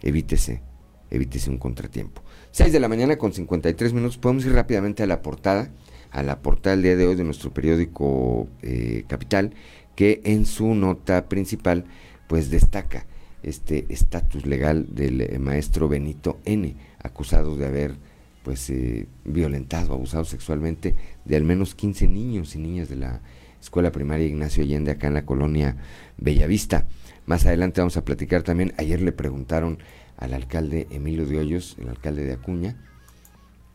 evítese, evítese un contratiempo. 6 de la mañana con 53 minutos, podemos ir rápidamente a la portada, a la portada del día de hoy de nuestro periódico eh, Capital, que en su nota principal pues destaca este estatus legal del eh, maestro Benito N, acusado de haber pues eh, violentado, abusado sexualmente de al menos 15 niños y niñas de la escuela primaria Ignacio Allende acá en la colonia Bellavista. Más adelante vamos a platicar también, ayer le preguntaron al alcalde Emilio de Hoyos, el alcalde de Acuña,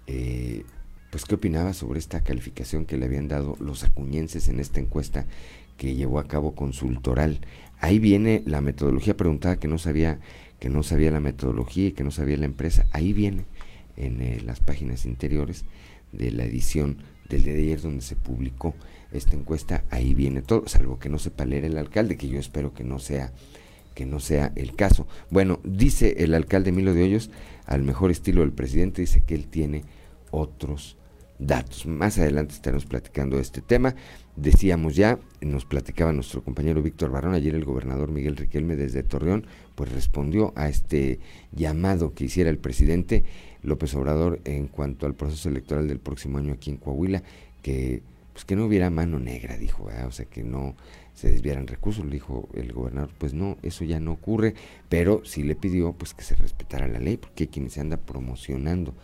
eh, pues qué opinaba sobre esta calificación que le habían dado los acuñenses en esta encuesta que llevó a cabo consultoral. Ahí viene la metodología preguntada que no sabía que no sabía la metodología y que no sabía la empresa. Ahí viene en eh, las páginas interiores de la edición del día de ayer donde se publicó esta encuesta. Ahí viene todo, salvo que no sepa leer el alcalde, que yo espero que no sea que no sea el caso. Bueno, dice el alcalde Milo de Hoyos, al mejor estilo del presidente, dice que él tiene otros datos. Más adelante estaremos platicando este tema. Decíamos ya, nos platicaba nuestro compañero Víctor Barón, ayer el gobernador Miguel Riquelme desde Torreón, pues respondió a este llamado que hiciera el presidente López Obrador en cuanto al proceso electoral del próximo año aquí en Coahuila, que pues que no hubiera mano negra, dijo, o sea que no se desviaran recursos, le dijo el gobernador, pues no, eso ya no ocurre, pero sí le pidió pues que se respetara la ley, porque hay quienes se anda promocionando,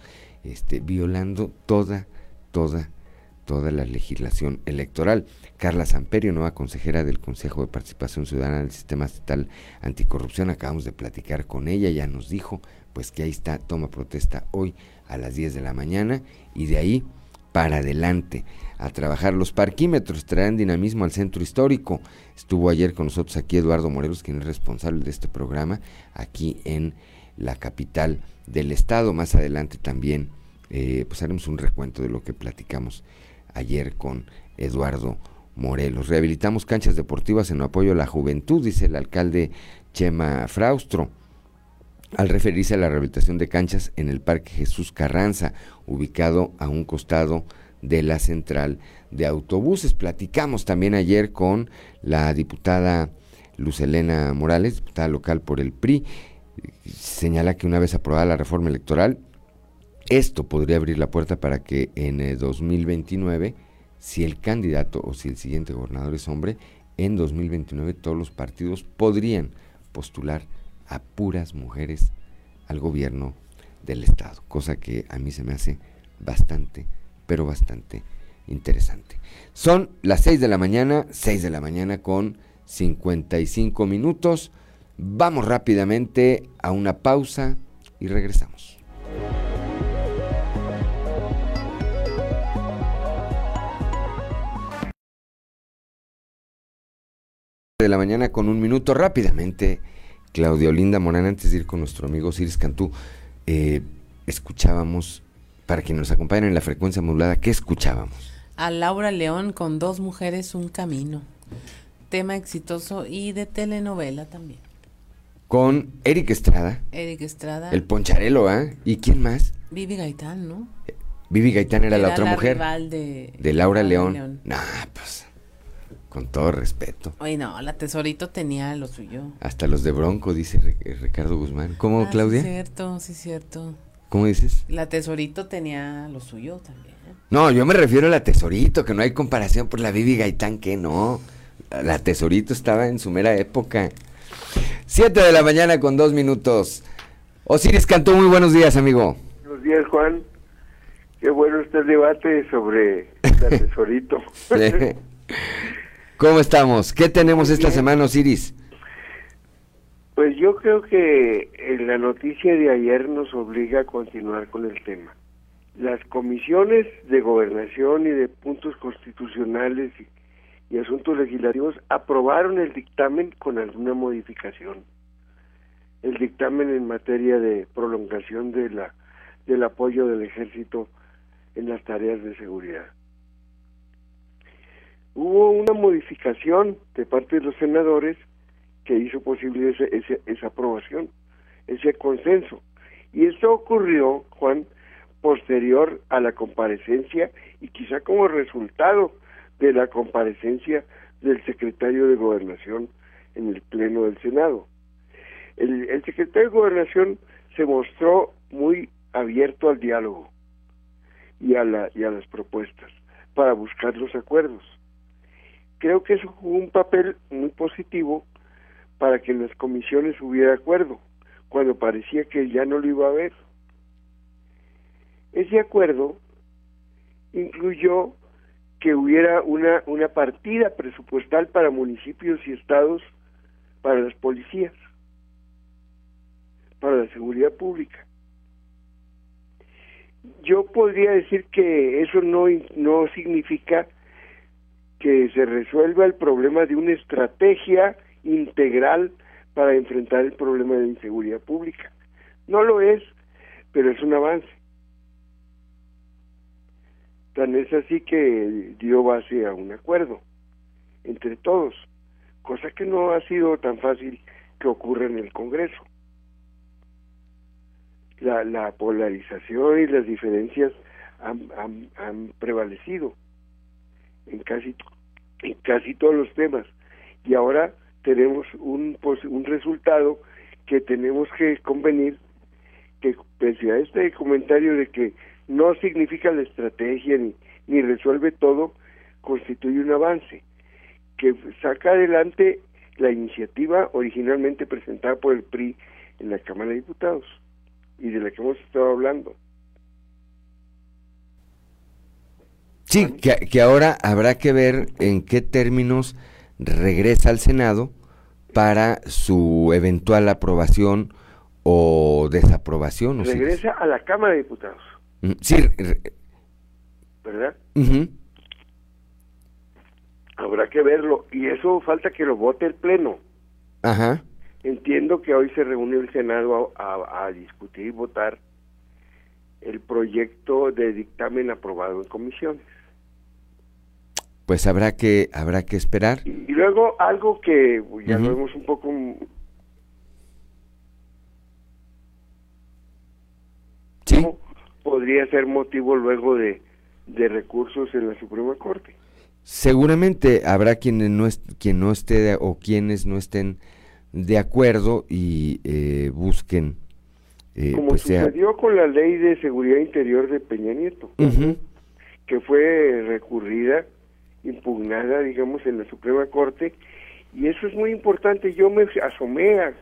este, violando toda, toda, toda la legislación electoral. Carla Samperio, nueva consejera del Consejo de Participación Ciudadana del Sistema Estatal Anticorrupción, acabamos de platicar con ella, ya nos dijo pues que ahí está, toma protesta hoy a las 10 de la mañana y de ahí para adelante a trabajar. Los parquímetros traerán dinamismo al centro histórico. Estuvo ayer con nosotros aquí Eduardo Morelos, quien es responsable de este programa aquí en la capital del estado. Más adelante también eh, pues haremos un recuento de lo que platicamos ayer con Eduardo Morelos. Rehabilitamos canchas deportivas en apoyo a la juventud, dice el alcalde Chema Fraustro al referirse a la rehabilitación de canchas en el Parque Jesús Carranza, ubicado a un costado de la central de autobuses. Platicamos también ayer con la diputada Luz Elena Morales, diputada local por el PRI. Señala que una vez aprobada la reforma electoral, esto podría abrir la puerta para que en el 2029, si el candidato o si el siguiente gobernador es hombre, en 2029 todos los partidos podrían postular a puras mujeres al gobierno del Estado, cosa que a mí se me hace bastante, pero bastante interesante. Son las 6 de la mañana, 6 de la mañana con 55 minutos. Vamos rápidamente a una pausa y regresamos. De la mañana con un minuto rápidamente Claudio Linda Morán, antes de ir con nuestro amigo Ciris Cantú, eh, escuchábamos, para quienes nos acompañan en la frecuencia modulada, ¿qué escuchábamos? A Laura León con dos mujeres, un camino. Tema exitoso y de telenovela también. Con Eric Estrada. Eric Estrada. El Poncharelo, ¿ah? ¿Y quién más? Vivi Gaitán, ¿no? Vivi Gaitán era, la otra mujer. Rival de, de Laura León. Nah, pues. Con todo respeto. Oye, no, la Tesorito tenía lo suyo. Hasta los de Bronco, dice Ricardo Guzmán. ¿Cómo, ah, Claudia? Sí, cierto, sí, cierto. ¿Cómo dices? La Tesorito tenía lo suyo también. No, yo me refiero a la Tesorito, que no hay comparación por la Vivi Gaitán, que no. La Tesorito estaba en su mera época. Siete de la mañana con dos minutos. Osiris Cantó, muy buenos días, amigo. Buenos días, Juan. Qué bueno este debate sobre la Tesorito. ¿Cómo estamos? ¿Qué tenemos esta semana, Osiris? Pues yo creo que la noticia de ayer nos obliga a continuar con el tema. Las comisiones de gobernación y de puntos constitucionales y, y asuntos legislativos aprobaron el dictamen con alguna modificación. El dictamen en materia de prolongación de la del apoyo del ejército en las tareas de seguridad. Hubo una modificación de parte de los senadores que hizo posible esa aprobación, ese consenso. Y esto ocurrió, Juan, posterior a la comparecencia y quizá como resultado de la comparecencia del secretario de Gobernación en el Pleno del Senado. El, el secretario de Gobernación se mostró muy abierto al diálogo y a, la, y a las propuestas para buscar los acuerdos. Creo que eso jugó un papel muy positivo para que en las comisiones hubiera acuerdo, cuando parecía que ya no lo iba a haber. Ese acuerdo incluyó que hubiera una, una partida presupuestal para municipios y estados para las policías, para la seguridad pública yo podría decir que eso no, no significa que se resuelva el problema de una estrategia integral para enfrentar el problema de inseguridad pública. No lo es, pero es un avance. Tan es así que dio base a un acuerdo entre todos, cosa que no ha sido tan fácil que ocurra en el Congreso la, la polarización y las diferencias han, han, prevalecido en casi en casi todos los temas y ahora tenemos un un resultado que tenemos que convenir que pese a este comentario de que no significa la estrategia ni, ni resuelve todo constituye un avance que saca adelante la iniciativa originalmente presentada por el PRI en la Cámara de Diputados y de la que hemos estado hablando. Sí, que, ahora habrá que ver en qué términos regresa al Senado para su eventual aprobación o desaprobación. Regresa a la Cámara de Diputados. Mm, sí. ¿Verdad? Habrá que verlo. Y eso falta que lo vote el Pleno. Ajá. Entiendo que hoy se reúne el Senado a, discutir y votar el proyecto de dictamen aprobado en comisiones. Pues habrá que habrá que esperar. Y, luego algo que ya lo vemos un poco ¿Sí? podría ser motivo luego de, de recursos en la Suprema Corte. Seguramente habrá quienes no quien no esté o quienes no estén de acuerdo y eh, busquen. Eh, Como pues sucedió con la ley de seguridad interior de Peña Nieto, que fue recurrida, impugnada, digamos, en la Suprema Corte, y eso es muy importante. Yo me asomé a,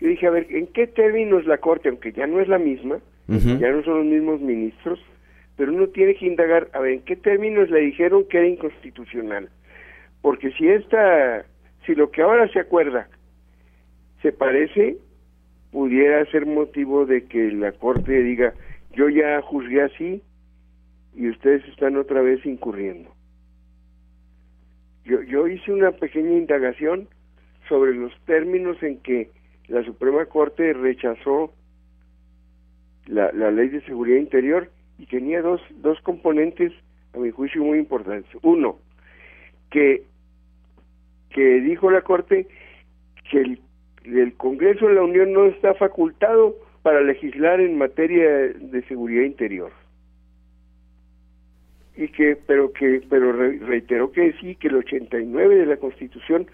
yo dije, a ver, ¿en qué términos la Corte, aunque ya no es la misma, ya no son los mismos ministros, pero uno tiene que indagar, a ver, ¿en qué términos le dijeron que era inconstitucional? Porque si esta, si lo que ahora se acuerda se parece, pudiera ser motivo de que la Corte diga, yo ya juzgué así y ustedes están otra vez incurriendo. Yo, yo hice una pequeña indagación sobre los términos en que la Suprema Corte rechazó la, ley de seguridad interior y tenía dos, dos componentes, a mi juicio, muy importantes. Uno, que, que dijo la Corte que el Congreso de la Unión no está facultado para legislar en materia de seguridad interior. Y que, pero que, pero reiteró que sí, que el 89 de la Constitución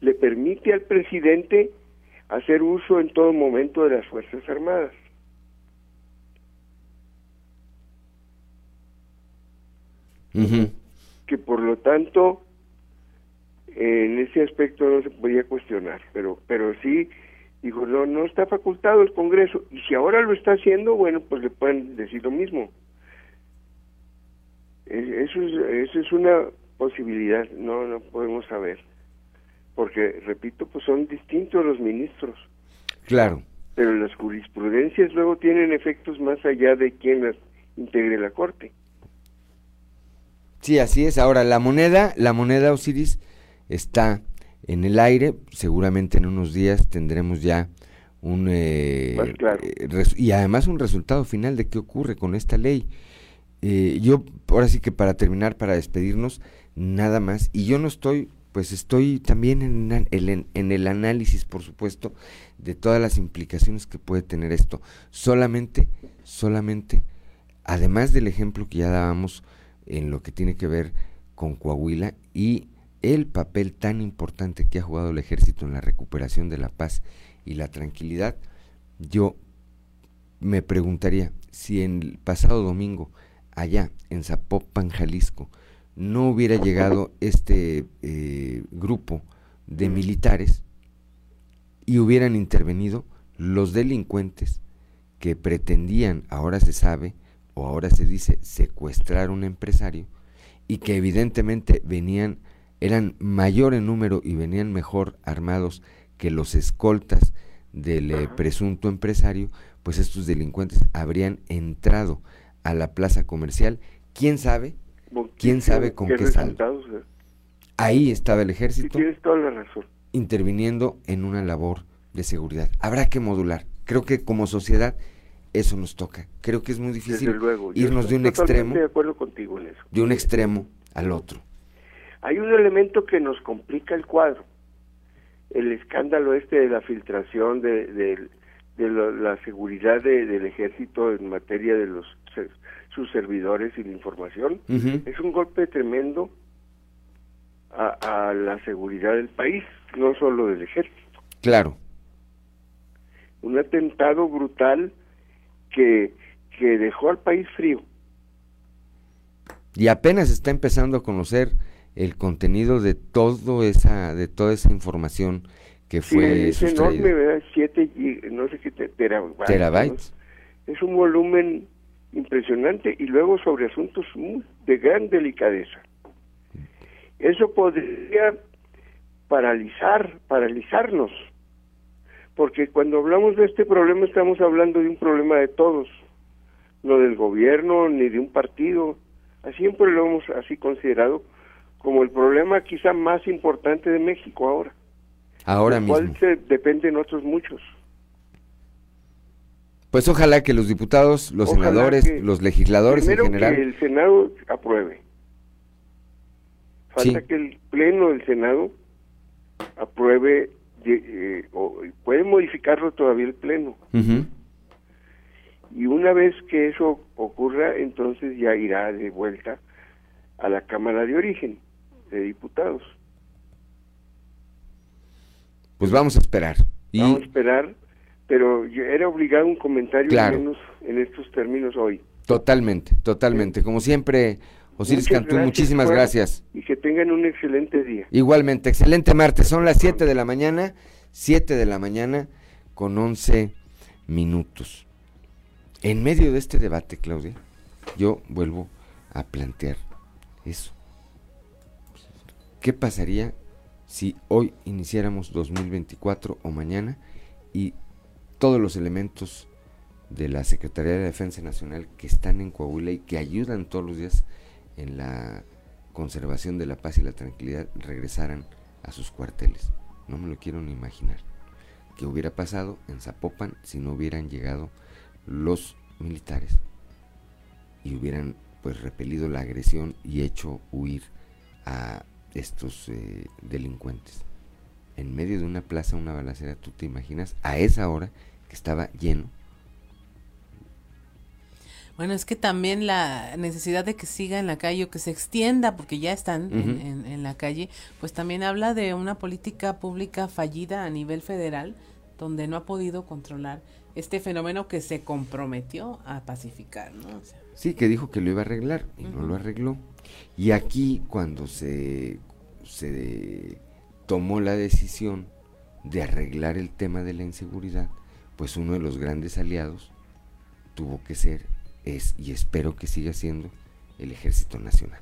le permite al presidente hacer uso en todo momento de las Fuerzas Armadas. Que por lo tanto, en ese aspecto no se podía cuestionar, pero, pero sí dijo, no, no está facultado el Congreso, y si ahora lo está haciendo, bueno, pues le pueden decir lo mismo. Eso es, eso es una posibilidad, no, no podemos saber porque, repito, pues son distintos los ministros. Claro. Pero las jurisprudencias luego tienen efectos más allá de quien las integre la Corte. Sí, así es. Ahora, la moneda, la moneda Osiris está en el aire. Seguramente en unos días tendremos ya un... Eh, eh, y además un resultado final de qué ocurre con esta ley. Eh, yo, ahora sí que para terminar, para despedirnos, nada más. Y yo no estoy pues estoy también en, el análisis, por supuesto, de todas las implicaciones que puede tener esto. Solamente, solamente, además del ejemplo que ya dábamos en lo que tiene que ver con Coahuila y el papel tan importante que ha jugado el ejército en la recuperación de la paz y la tranquilidad, yo me preguntaría si en el pasado domingo, allá en Zapopan, Jalisco, no hubiera llegado este eh, grupo de militares y hubieran intervenido los delincuentes que pretendían, ahora se sabe, o ahora se dice, secuestrar a un empresario y que evidentemente venían, eran mayor en número y venían mejor armados que los escoltas del eh, presunto empresario, pues estos delincuentes habrían entrado a la plaza comercial, quién sabe, quién sabe con qué, saldo. Ahí estaba el ejército. Interviniendo en una labor de seguridad. Habrá que modular. Creo que como sociedad eso nos toca. Creo que es muy difícil irnos de un extremo. De acuerdo contigo en eso. De un extremo al otro. Hay un elemento que nos complica el cuadro. El escándalo este de la filtración de, de, la, seguridad del ejército en materia de los sus servidores y la información, es un golpe tremendo a, la seguridad del país, no solo del ejército. Claro. Un atentado brutal que, que dejó al país frío. Y apenas está empezando a conocer el contenido de todo esa de toda esa información que fue es enorme, ¿verdad? Siete, no sé qué terabytes. Es un volumen impresionante y luego sobre asuntos de gran delicadeza. Eso podría paralizar, paralizarnos, porque cuando hablamos de este problema estamos hablando de un problema de todos, no del gobierno ni de un partido, siempre lo hemos así considerado como el problema quizá más importante de México ahora. Ahora mismo. Cual se dependen otros muchos. Pues ojalá que los diputados, los senadores, los legisladores en general. que el Senado apruebe. Falta que el Pleno del Senado apruebe, eh, o puede modificarlo todavía el Pleno. Y una vez que eso ocurra, entonces ya irá de vuelta a la Cámara de Origen de Diputados. Pues vamos a esperar. Vamos a esperar pero era obligado un comentario menos en estos términos hoy. Totalmente, totalmente. Como siempre, Osiris Cantú, muchísimas gracias. Y que tengan un excelente día. Igualmente, excelente martes. Son las 7 de la mañana, 7 de la mañana con 11 minutos. En medio de este debate, Claudia, yo vuelvo a plantear eso. ¿Qué pasaría si hoy iniciáramos 2024 o mañana y todos los elementos de la Secretaría de Defensa Nacional que están en Coahuila y que ayudan todos los días en la conservación de la paz y la tranquilidad regresaran a sus cuarteles. No me lo quiero ni imaginar. ¿Qué hubiera pasado en Zapopan si no hubieran llegado los militares y hubieran pues repelido la agresión y hecho huir a estos eh, delincuentes? En medio de una plaza, una balacera, tú te imaginas, a esa hora que estaba lleno Bueno, es que también la necesidad de que siga en la calle o que se extienda, porque ya están en, en, la calle, pues también habla de una política pública fallida a nivel federal, donde no ha podido controlar este fenómeno que se comprometió a pacificar, ¿no? sí, que dijo que lo iba a arreglar y no lo arregló. Y aquí cuando se, se tomó la decisión de arreglar el tema de la inseguridad, pues uno de los grandes aliados tuvo que ser, es y espero que siga siendo el Ejército Nacional.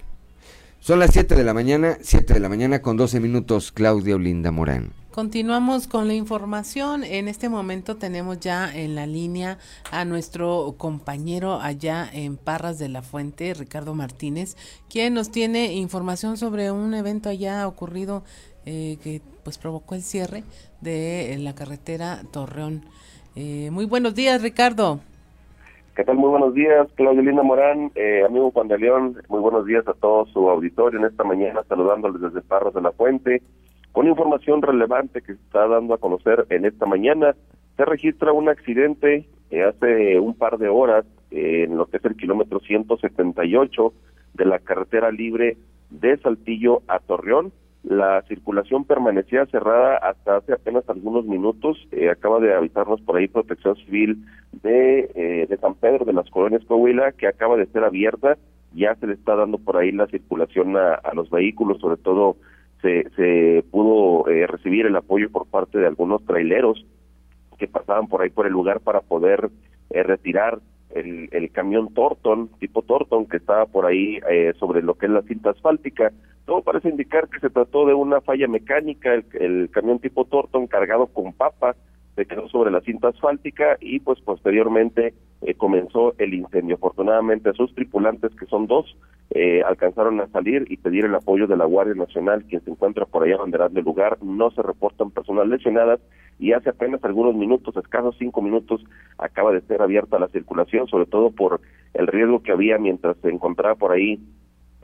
Son las 7 de la mañana, 7 de la mañana con 12 minutos, Claudia Olinda Morán. Continuamos con la información. En este momento tenemos ya en la línea a nuestro compañero allá en Parras de la Fuente, Ricardo Martínez, quien nos tiene información sobre un evento allá ocurrido eh, que pues provocó el cierre de la carretera Torreón. Eh, muy buenos días, Ricardo. ¿Qué tal? Muy buenos días, Claudia Linda Morán, eh, amigo Juan de León, muy buenos días a todo su auditorio en esta mañana, saludándoles desde Parras de la Fuente. Con información relevante que se está dando a conocer en esta mañana, se registra un accidente eh, hace un par de horas en lo que es el kilómetro 178 de la carretera libre de Saltillo a Torreón. La circulación permanecía cerrada hasta hace apenas algunos minutos. Eh, acaba de avisarnos por ahí Protección Civil de, eh, de San Pedro, de las colonias Coahuila, que acaba de ser abierta. Ya se le está dando por ahí la circulación a, los vehículos, sobre todo se, pudo eh, recibir el apoyo por parte de algunos traileros que pasaban por ahí por el lugar para poder eh, retirar el, el, camión Torton, tipo Torton, que estaba por ahí eh, sobre lo que es la cinta asfáltica. Todo parece indicar que se trató de una falla mecánica, el, el camión tipo Torton cargado con papa se quedó sobre la cinta asfáltica y pues posteriormente eh, comenzó el incendio. Afortunadamente sus tripulantes, que son dos, eh, alcanzaron a salir y pedir el apoyo de la Guardia Nacional, quien se encuentra por ahí abanderando el lugar. No se reportan personas lesionadas y hace apenas algunos minutos, escasos cinco minutos, acaba de ser abierta la circulación, sobre todo por el riesgo que había mientras se encontraba por ahí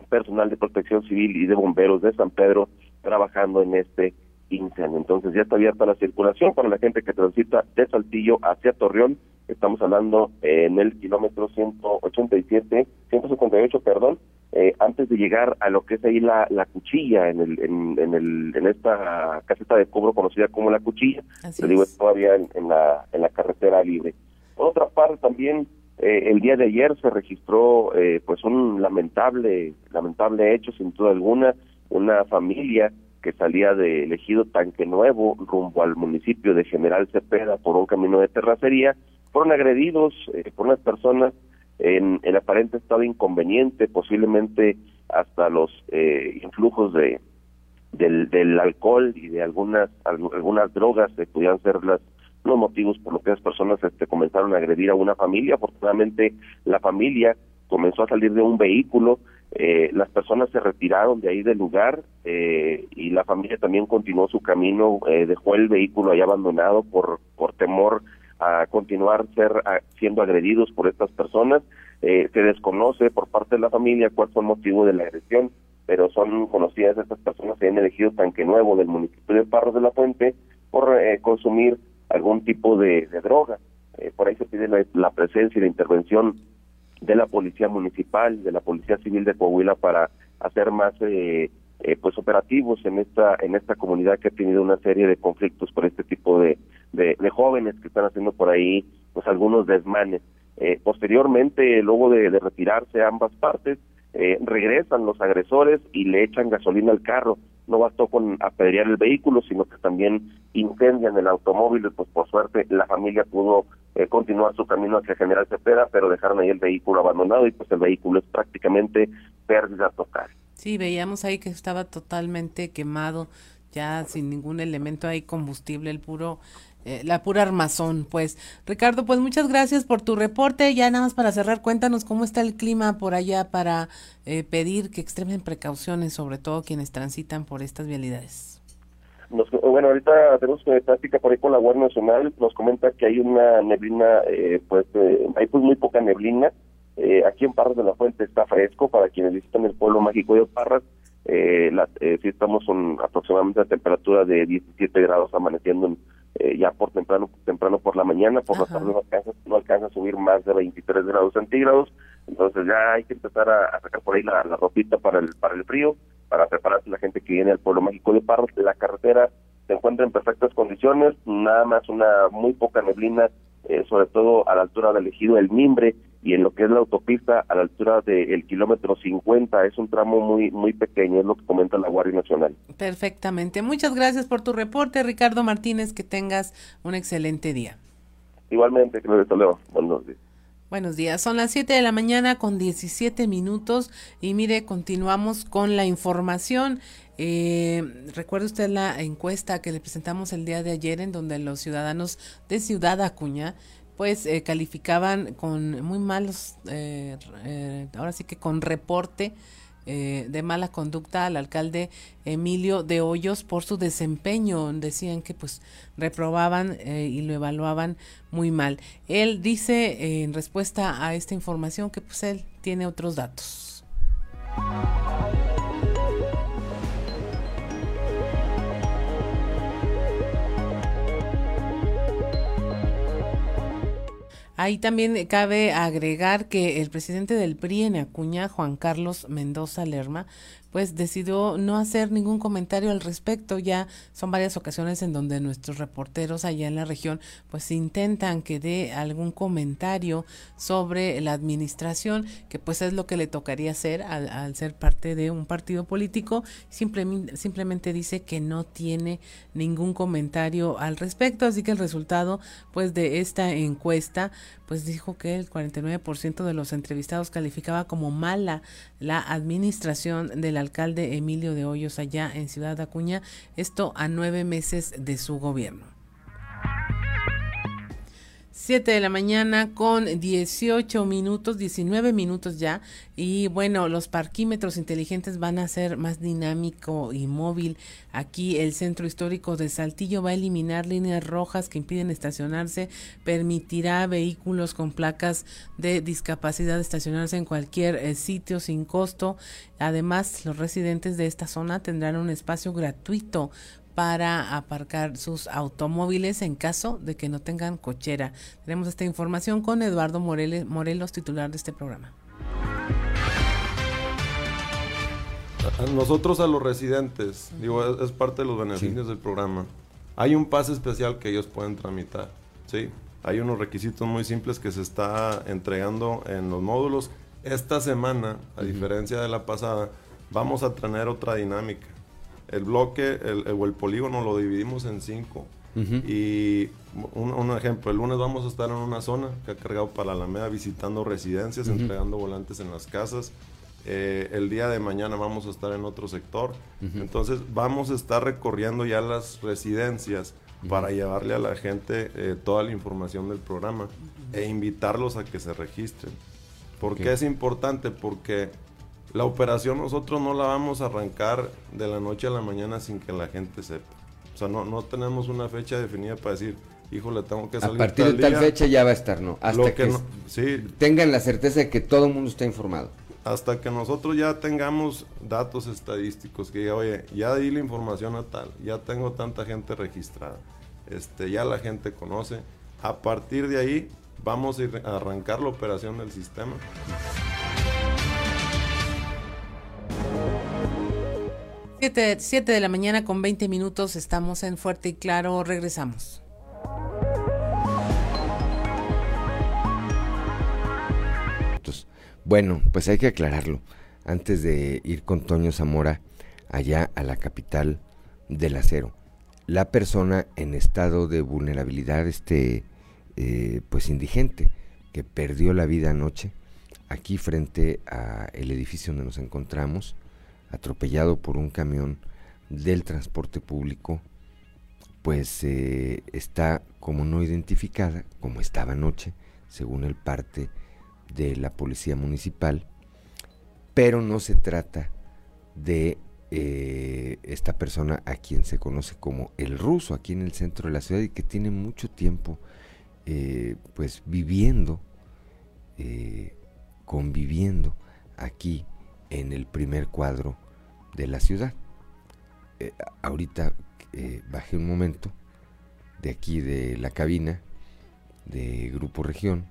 personal de protección civil y de bomberos de San Pedro trabajando en este Entonces ya está abierta la circulación para la gente que transita de Saltillo hacia Torreón. Estamos hablando en el kilómetro 187, 158, perdón, eh, antes de llegar a lo que es ahí la, la cuchilla en, el, en, en, el, en esta caseta de cobro conocida como la cuchilla. Le digo, todavía en, la, en la carretera libre. Por otra parte, también eh, el día de ayer se registró eh, pues un lamentable, lamentable hecho, sin duda alguna, una familia que salía de elegido Tanque Nuevo rumbo al municipio de General Cepeda por un camino de terracería, fueron agredidos eh, por unas personas en, el aparente estado inconveniente, posiblemente hasta los eh, influjos de del, del alcohol y de algunas algunas drogas que pudieran ser las los motivos por los que las personas este, comenzaron a agredir a una familia. Afortunadamente, la familia comenzó a salir de un vehículo eh, las personas se retiraron de ahí del lugar eh, y la familia también continuó su camino, eh, dejó el vehículo ahí abandonado por, por temor a continuar ser, siendo agredidos por estas personas. se desconoce por parte de la familia cuál fue el motivo de la agresión, pero son conocidas estas personas que han elegido Tanque Nuevo del municipio de Parros de la Fuente por consumir algún tipo de, droga. por ahí se pide la presencia y la intervención de la policía municipal, de la policía civil de Coahuila para hacer más eh, eh, pues operativos en esta en esta comunidad que ha tenido una serie de conflictos por este tipo de, de, jóvenes que están haciendo por ahí pues algunos desmanes. Eh, posteriormente, luego de, de, retirarse ambas partes, regresan los agresores y le echan gasolina al carro no bastó con apedrear el vehículo, sino que también incendian el automóvil y pues por suerte la familia pudo eh, continuar su camino hacia General Cepeda, pero dejaron ahí el vehículo abandonado y pues el vehículo es prácticamente pérdida total. Sí, veíamos ahí que estaba totalmente quemado, ya sin ningún elemento ahí combustible, el puro eh, la pura armazón, pues. Ricardo, pues muchas gracias por tu reporte. Ya nada más para cerrar, cuéntanos cómo está el clima por allá para eh, pedir que extremen precauciones, sobre todo quienes transitan por estas vialidades. bueno, ahorita tenemos una práctica por ahí con la Guardia Nacional. Nos comenta que hay una neblina, eh, pues hay pues muy poca neblina. aquí en Parras de la Fuente está fresco para quienes visitan el pueblo mágico de Parras. Eh, la, sí estamos con aproximadamente la temperatura de 17 grados amaneciendo en eh, ya por temprano temprano por la mañana, por la tarde no alcanza, no alcanza a subir más de 23 grados centígrados, entonces ya hay que empezar a, sacar por ahí la, ropita para el para el frío, para prepararse la gente que viene al pueblo mágico de Parros, la carretera se encuentra en perfectas condiciones, nada más una muy poca neblina, eh, sobre todo a la altura del ejido El Mimbre y en lo que es la autopista a la altura del kilómetro 50, es un tramo muy muy pequeño, es lo que comenta la Guardia Nacional. Perfectamente. Muchas gracias por tu reporte, Ricardo Martínez, que tengas un excelente día. Igualmente, que Leo. Buenos días. Buenos días, son las 7 de la mañana con 17 minutos y mire, continuamos con la información. Eh, ¿Recuerda usted la encuesta que le presentamos el día de ayer en donde los ciudadanos de Ciudad Acuña pues eh, calificaban con muy malos, eh, eh, ahora sí que con reporte de mala conducta al alcalde Emilio de Hoyos por su desempeño. Decían que pues reprobaban y lo evaluaban muy mal. Él dice en respuesta a esta información que pues él tiene otros datos. Ahí también cabe agregar que el presidente del PRI en Acuña, Juan Carlos Mendoza Lerma, pues decidió no hacer ningún comentario al respecto. Ya son varias ocasiones en donde nuestros reporteros allá en la región pues intentan que dé algún comentario sobre la administración, que pues es lo que le tocaría hacer al, ser parte de un partido político. Simplemente, simplemente dice que no tiene ningún comentario al respecto. Así que el resultado pues de esta encuesta pues dijo que el 49% de los entrevistados calificaba como mala la administración del alcalde Emilio de Hoyos allá en Ciudad Acuña, esto a nueve meses de su gobierno. 7 de la mañana con 18 minutos, 19 minutos ya. Y bueno, los parquímetros inteligentes van a ser más dinámico y móvil. Aquí el centro histórico de Saltillo va a eliminar líneas rojas que impiden estacionarse, permitirá vehículos con placas de discapacidad estacionarse en cualquier eh, sitio sin costo. Además, los residentes de esta zona tendrán un espacio gratuito para aparcar sus automóviles en caso de que no tengan cochera. Tenemos esta información con Eduardo Morelos, titular de este programa. Nosotros a los residentes, digo, es, parte de los beneficios del programa. Hay un pase especial que ellos pueden tramitar, ¿sí? Hay unos requisitos muy simples que se está entregando en los módulos. Esta semana, a diferencia de la pasada, vamos a tener otra dinámica el bloque el, o el polígono lo dividimos en cinco. Y un, ejemplo, el lunes vamos a estar en una zona que ha cargado para la Alameda visitando residencias, entregando volantes en las casas. Eh, el día de mañana vamos a estar en otro sector. Entonces vamos a estar recorriendo ya las residencias para llevarle a la gente eh, toda la información del programa e invitarlos a que se registren. ¿Por qué es importante? Porque la operación nosotros no la vamos a arrancar de la noche a la mañana sin que la gente sepa. O sea, no, no tenemos una fecha definida para decir, híjole, tengo que salir. A partir de tal fecha ya va a estar, ¿no? Hasta que, tengan la certeza de que todo el mundo está informado. Hasta que nosotros ya tengamos datos estadísticos que diga, oye, ya di la información a tal, ya tengo tanta gente registrada, este, ya la gente conoce. A partir de ahí vamos a arrancar la operación del sistema. 7, de la mañana con 20 minutos, estamos en Fuerte y Claro, regresamos. Bueno, pues hay que aclararlo. Antes de ir con Toño Zamora allá a la capital del acero, la persona en estado de vulnerabilidad, este, eh, pues indigente, que perdió la vida anoche, aquí frente al edificio donde nos encontramos, atropellado por un camión del transporte público, pues eh, está como no identificada, como estaba anoche, según el parte de la policía municipal, pero no se trata de eh, esta persona a quien se conoce como el ruso aquí en el centro de la ciudad y que tiene mucho tiempo eh, pues viviendo, conviviendo aquí en el primer cuadro de la ciudad. Eh, ahorita eh, bajé un momento, de aquí de la cabina de Grupo Región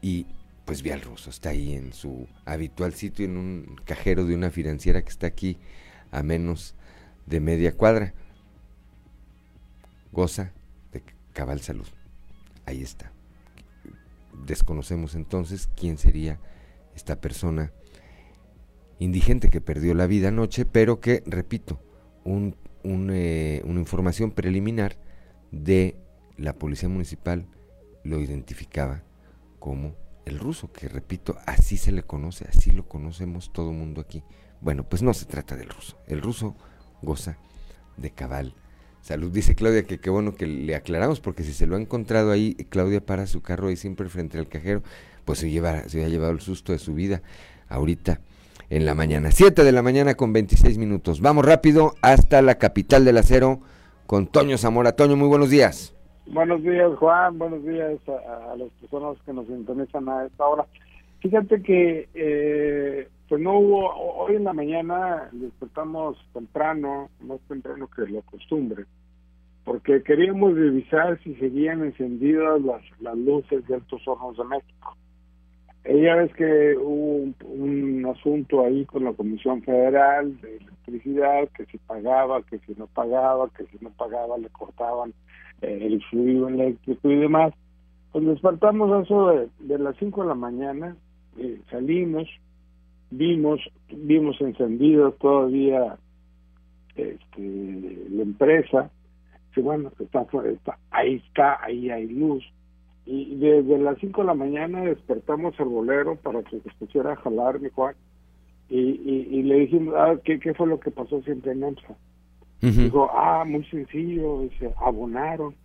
y pues vi al ruso, está ahí en su habitual sitio, en un cajero de una financiera que está aquí a menos de media cuadra. Goza de cabal salud. Ahí está. Desconocemos entonces quién sería esta persona indigente que perdió la vida anoche, pero que, repito, un, eh, una información preliminar de la Policía Municipal lo identificaba como el ruso, que repito, así se le conoce, así lo conocemos todo el mundo aquí. Bueno, pues no se trata del ruso. El ruso goza de cabal salud. Dice Claudia que qué bueno que le aclaramos, porque si se lo ha encontrado ahí, Claudia para su carro ahí siempre frente al cajero, pues se, lleva, se ha llevado el susto de su vida ahorita en la mañana. 7 de la mañana con 26 minutos. Vamos rápido hasta la capital del acero con Toño Zamora. Toño, muy buenos días. Buenos días, Juan. Buenos días a, las personas que nos sintonizan a esta hora. Fíjate que eh, pues no hubo, hoy en la mañana despertamos temprano, más temprano que lo costumbre, porque queríamos revisar si seguían encendidas las, las luces de Altos Hornos de México. Ella ves que hubo un, asunto ahí con la Comisión Federal de Electricidad, que si pagaba, que si no pagaba, que si no pagaba le cortaban eh, el fluido eléctrico y demás. Pues despertamos a eso de, de las 5 de la mañana, eh, salimos, vimos, vimos encendido todavía este, la empresa, que bueno, está, está, ahí está, ahí hay luz, y desde las 5 de la mañana despertamos al bolero para que se pusiera a jalar, mi Juan. Y, y, le dijimos, ah, ¿qué, ¿qué fue lo que pasó siempre en EMSA? Dijo, ah, muy sencillo, dice, abonaron.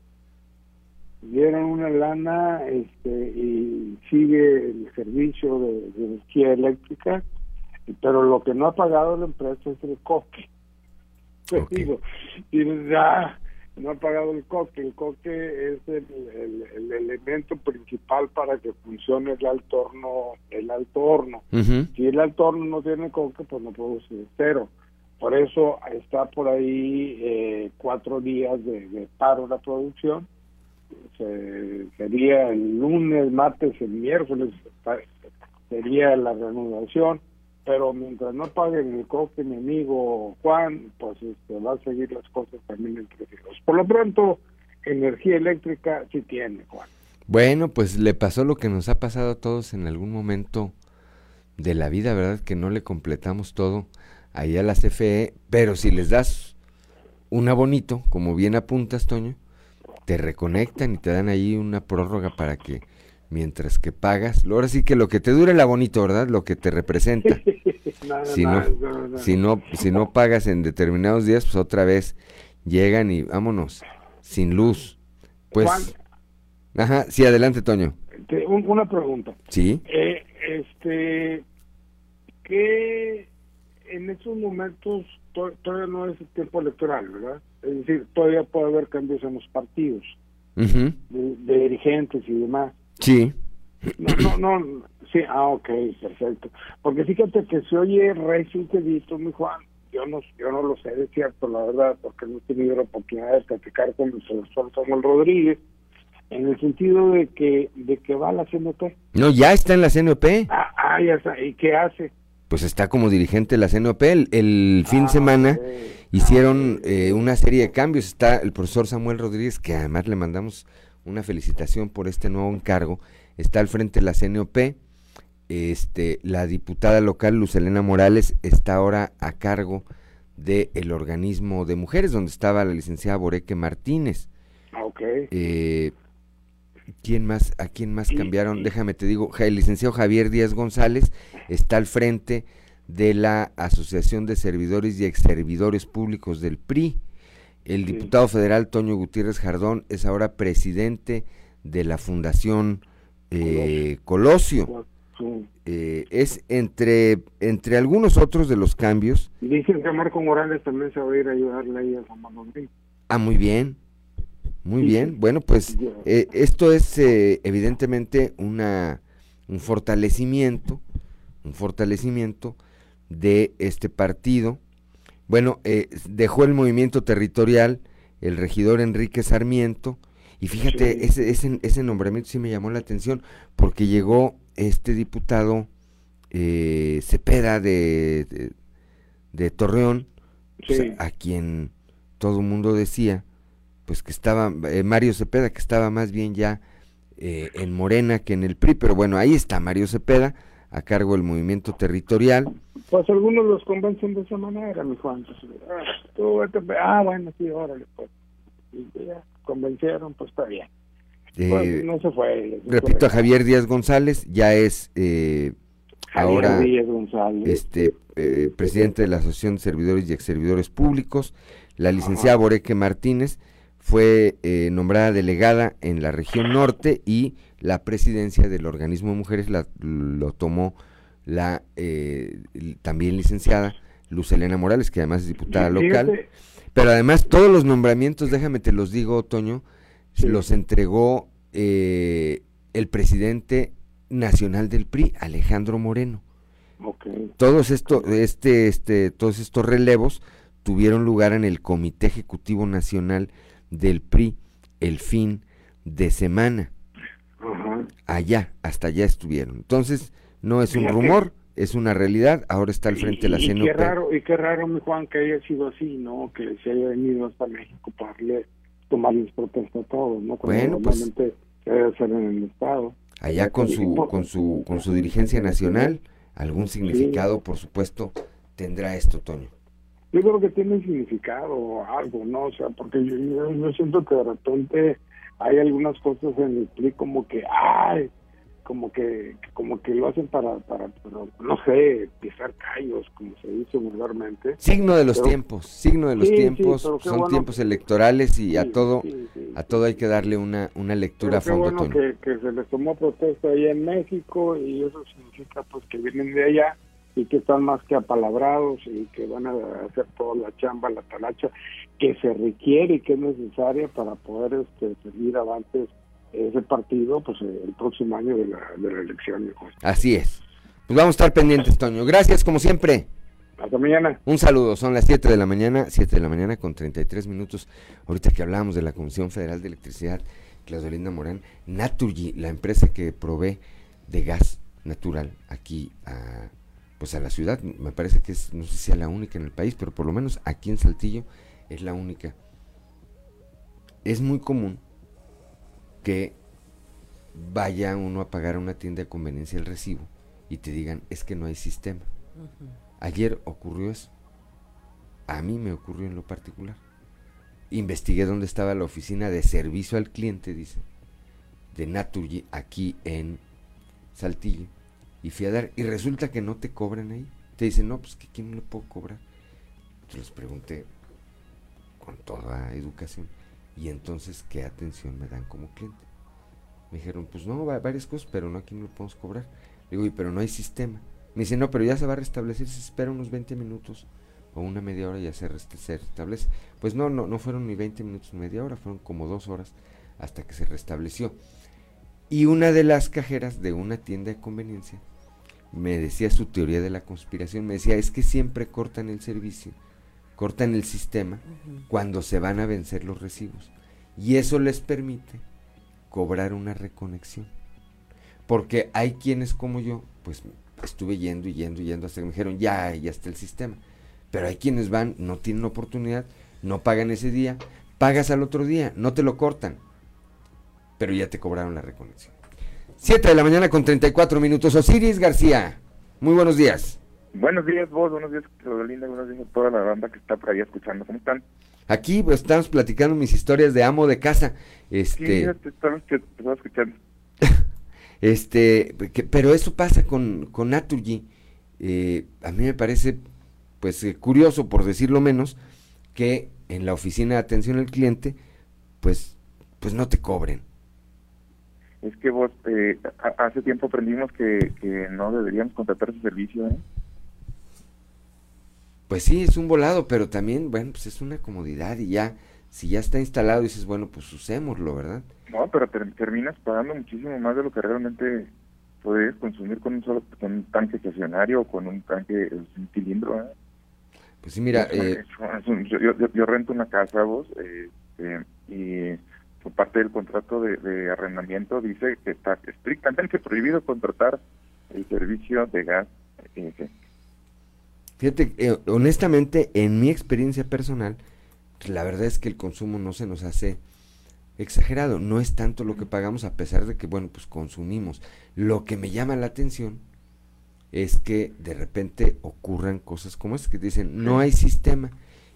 Dieron una lana este, y sigue el servicio de, energía eléctrica, pero lo que no ha pagado la empresa es el coque. Digo, y ya, no ha pagado el coque. El coque es el, el, elemento principal para que funcione el alto horno. El alto horno. Si el alto horno no tiene coque, pues no produce cero. Por eso está por ahí eh, cuatro días de, de paro la producción. sería el lunes, martes, el miércoles sería la reanudación pero mientras no paguen el coque mi amigo Juan, pues este, va a seguir las cosas también entre ellos. Por lo pronto, energía eléctrica sí tiene, Juan. Bueno, pues le pasó lo que nos ha pasado a todos en algún momento de la vida, ¿verdad? Que no le completamos todo ahí a la CFE, pero si les das un abonito, como bien apuntas, Toño, te reconectan y te dan ahí una prórroga para que mientras que pagas, ahora sí que lo que te dure la bonito, ¿verdad? Lo que te representa. si, no, si no, si no pagas en determinados días, pues otra vez llegan y vámonos, sin luz. Pues, ajá, sí, adelante, Toño. una pregunta. Sí. Eh, este, que en estos momentos todavía no es el tiempo electoral, ¿verdad? Es decir, todavía puede haber cambios en los partidos, de dirigentes y demás. Sí. No, no, no, sí, ah, ok, perfecto. Porque fíjate que se oye recio visto, mi Juan. Yo no, yo no lo sé de cierto, la verdad, porque no he tenido la oportunidad de platicar con el profesor Samuel Rodríguez, en el sentido de que, de que va a la CNP. No, ya está en la CNP. Ah, ah ya está. ¿Y qué hace? Pues está como dirigente de la CNP. El, fin de ah, semana hicieron eh, una serie de cambios. Está el profesor Samuel Rodríguez, que además le mandamos una felicitación por este nuevo encargo. Está al frente de la CNOP. Este, la diputada local Luz Elena Morales está ahora a cargo del el organismo de mujeres, donde estaba la licenciada Boreque Martínez. Ah, ok. Eh, ¿Quién más, ¿A quién más cambiaron? Déjame te digo, el licenciado Javier Díaz González está al frente de la Asociación de Servidores y Exservidores Públicos del PRI. El diputado federal Toño Gutiérrez Jardón es ahora presidente de la Fundación eh, Colosio. Eh, es entre entre algunos otros de los cambios. Dicen que Marco Morales también se va a ir a ayudarle ahí a San Manuel. Ah, muy bien. Muy bien. Bueno, pues eh, esto es evidentemente una un fortalecimiento, un fortalecimiento de este partido bueno, eh, dejó el movimiento territorial el regidor Enrique Sarmiento. Y fíjate, ese, ese, ese nombramiento sí me llamó la atención porque llegó este diputado eh, Cepeda de, de, Torreón, pues, a quien todo el mundo decía, pues que estaba, eh, Mario Cepeda, que estaba más bien ya eh, en Morena que en el PRI, pero bueno, ahí está Mario Cepeda, a cargo del movimiento territorial. Pues algunos los convencen de esa manera, mi Juan. ah, bueno, sí, órale, pues. Y ya convencieron, pues está bien. Pues, no se fue. repito, a Javier Díaz González ya es eh, ahora este eh, presidente de la Asociación de Servidores y Exservidores Públicos. La licenciada Boreque Martínez fue eh, nombrada delegada en la región norte y la presidencia del organismo de mujeres la, lo tomó la eh, también licenciada Luz Elena Morales, que además es diputada local. Pero además todos los nombramientos, déjame te los digo, Toño, los entregó eh, el presidente nacional del PRI, Alejandro Moreno. Todos esto, este, este, todos estos relevos tuvieron lugar en el Comité Ejecutivo Nacional del PRI el fin de semana. Allá, hasta allá estuvieron. Entonces, no es un rumor, es una realidad. Ahora está al frente de la CNP. Y qué raro, y qué raro, mi Juan, que haya sido así, ¿no? Que se haya venido hasta México para darle, tomarles protesta a todos, ¿no? bueno, pues, normalmente se debe hacer en el Estado. Allá con su, con su, con su dirigencia nacional, algún significado, por supuesto, tendrá esto, Toño yo creo que tiene significado algo, ¿no? O sea, porque yo, yo, siento que de repente hay algunas cosas en el PRI como que, ay, como que como que lo hacen para, para no sé, pisar callos, como se dice vulgarmente. Signo de los tiempos, signo de los tiempos, son tiempos electorales y a todo a todo hay que darle una, una lectura a fondo. Bueno que, que se les tomó protesta allá en México y eso significa pues que vienen de allá y que están más que apalabrados y que van a hacer toda la chamba, la talacha que se requiere y que es necesaria para poder este, seguir avantes ese partido pues el próximo año de la, de la elección. Así es. Pues vamos a estar pendientes, Toño. Gracias, como siempre. Hasta mañana. Un saludo, son las 7 de la mañana, 7 de la mañana con 33 minutos. Ahorita que hablábamos de la Comisión Federal de Electricidad, Claudio Linda Morán, Naturgy, la empresa que provee de gas natural aquí a pues a la ciudad. Me parece que es, no sé si sea la única en el país, pero por lo menos aquí en Saltillo es la única. Es muy común que vaya uno a pagar a una tienda de conveniencia el recibo y te digan, es que no hay sistema. Ayer ocurrió eso. A mí me ocurrió en lo particular. Investigué dónde estaba la oficina de servicio al cliente, dice, de Naturgy, aquí en Saltillo y fui a dar, y resulta que no te cobran ahí. Te dicen, no, pues que quién le puedo cobrar. Yo les pregunté con toda educación, y entonces, ¿qué atención me dan como cliente? Me dijeron, pues no, varias cosas, pero no aquí no le podemos cobrar. digo, y pero no hay sistema. Me dice, no, pero ya se va a restablecer, se espera unos 20 minutos o una media hora ya se, restablece. Pues no, no, no fueron ni 20 minutos, media hora, fueron como dos horas hasta que se restableció. Y una de las cajeras de una tienda de conveniencia me decía su teoría de la conspiración, me decía, es que siempre cortan el servicio, cortan el sistema cuando se van a vencer los recibos. Y eso les permite cobrar una reconexión. Porque hay quienes como yo, pues estuve yendo y yendo y yendo hasta que me dijeron, ya, ya está el sistema. Pero hay quienes van, no tienen oportunidad, no pagan ese día, pagas al otro día, no te lo cortan, pero ya te cobraron la reconexión. 7 de la mañana con 34 minutos. Osiris García, muy buenos días. Buenos días vos, buenos días Linda, buenos días a toda la banda que está por ahí escuchando. ¿Cómo están? Aquí pues, estamos platicando mis historias de amo de casa. Este... Sí, te estaba, escuchando. este, pero eso pasa con, con Naturgy. Eh, a mí me parece pues eh, curioso, por decirlo menos, que en la oficina de atención al cliente, pues, pues no te cobren es que vos eh, hace tiempo aprendimos que, no deberíamos contratar ese servicio, ¿eh? Pues sí, es un volado, pero también, bueno, pues es una comodidad y ya, si ya está instalado, dices, bueno, pues usémoslo, ¿verdad? No, pero terminas pagando muchísimo más de lo que realmente puedes consumir con un solo con un tanque estacionario o con un tanque, un cilindro, ¿eh? Pues sí, mira... Eh, yo, rento una casa, vos, este, y por parte del contrato de, arrendamiento dice que está estrictamente prohibido contratar el servicio de gas. Eh, Fíjate, eh, honestamente, en mi experiencia personal, la verdad es que el consumo no se nos hace exagerado, no es tanto lo que pagamos a pesar de que, bueno, pues consumimos. Lo que me llama la atención es que de repente ocurran cosas como es que dicen, no hay sistema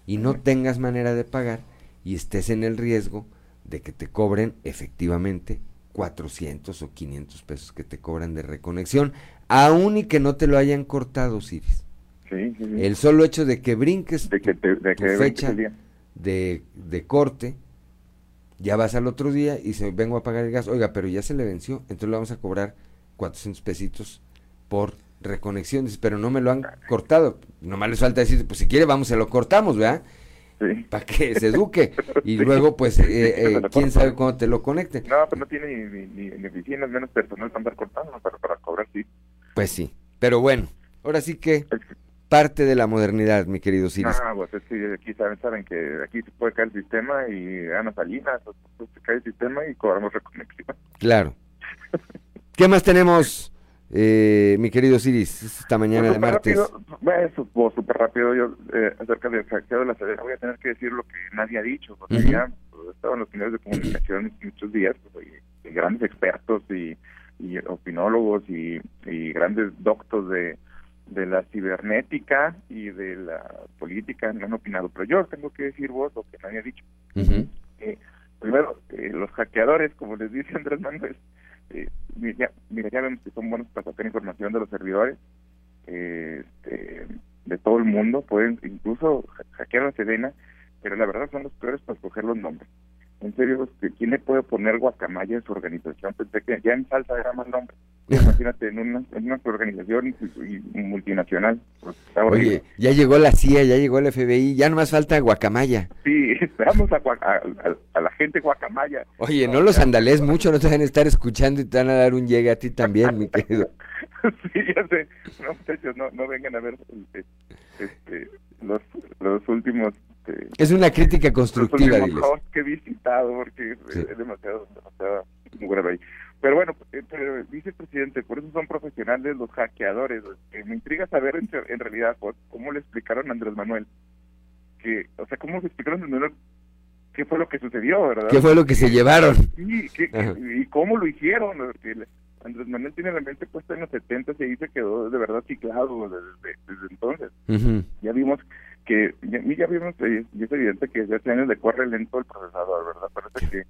y no tengas manera de pagar y estés en el riesgo de que te cobren efectivamente 400 o 500 pesos que te cobran de reconexión, aun y que no te lo hayan cortado, Siris. El solo hecho de que brinques de que te, de tu fecha de, de, corte, ya vas al otro día y se vengo a pagar el gas, oiga, pero ya se le venció, entonces le vamos a cobrar 400 pesitos por reconexiones, pero no me lo han cortado. Nomás les falta decir, pues si quiere vamos, se lo cortamos, ¿verdad? Para que se eduque. Y luego, pues, eh, eh, quién sabe cómo te lo conecte. No, pero no tiene ni, ni, ni oficinas, menos personal para andar cortando, pero para cobrar sí. Pues sí, pero bueno, ahora sí que parte de la modernidad, mi querido Siris. Ah, pues es que aquí saben, saben que aquí se puede caer el sistema y gana Salinas, pues, se cae el sistema y cobramos reconexión. Claro. ¿Qué más tenemos? Eh, mi querido Siris, esta mañana de martes. Rápido, pues, súper rápido, yo eh, acerca del hackeo de la sede voy a tener que decir lo que nadie ha dicho, porque ya pues, estaban los medios de comunicación muchos días, pues, grandes expertos y, y opinólogos y, y, grandes doctos de, de la cibernética y de la política no han opinado, pero yo tengo que decir vos lo que nadie ha dicho. Eh, primero, los hackeadores, como les dice Andrés Manuel, eh, mira, ya vemos que son buenos para sacar información de los servidores este, de todo el mundo, pueden incluso hackear la Sedena, pero la verdad son los peores para escoger los nombres. En serio, ¿quién le puede poner guacamaya en su organización? Pensé que ya en salsa era más nombre. Imagínate, en una, en una organización multinacional. Pues, Oye, ya llegó la CIA, ya llegó el FBI, ya no más falta guacamaya. Sí, esperamos a, a, la gente guacamaya. Oye, no, los andalés mucho, no te van a estar escuchando y te van a dar un llegue a ti también, mi querido. sí, ya sé. No, muchachos, no, no vengan a ver este los, los últimos este, es una crítica constructiva, diles. que he visitado, porque es demasiado, demasiado grave ahí. Pero bueno, eh, pero dice el presidente, por eso son profesionales los hackeadores. me intriga saber en, realidad cómo le explicaron a Andrés Manuel. que O sea, cómo le explicaron a Andrés Manuel qué fue lo que sucedió, ¿verdad? ¿Qué fue lo que se llevaron? Sí, y cómo lo hicieron. Andrés Manuel tiene la mente puesta en los 70 y ahí se quedó de verdad ciclado desde, desde entonces. Ya vimos que ya, ya vimos eh, y es evidente que desde hace años le corre lento el procesador, ¿verdad? Parece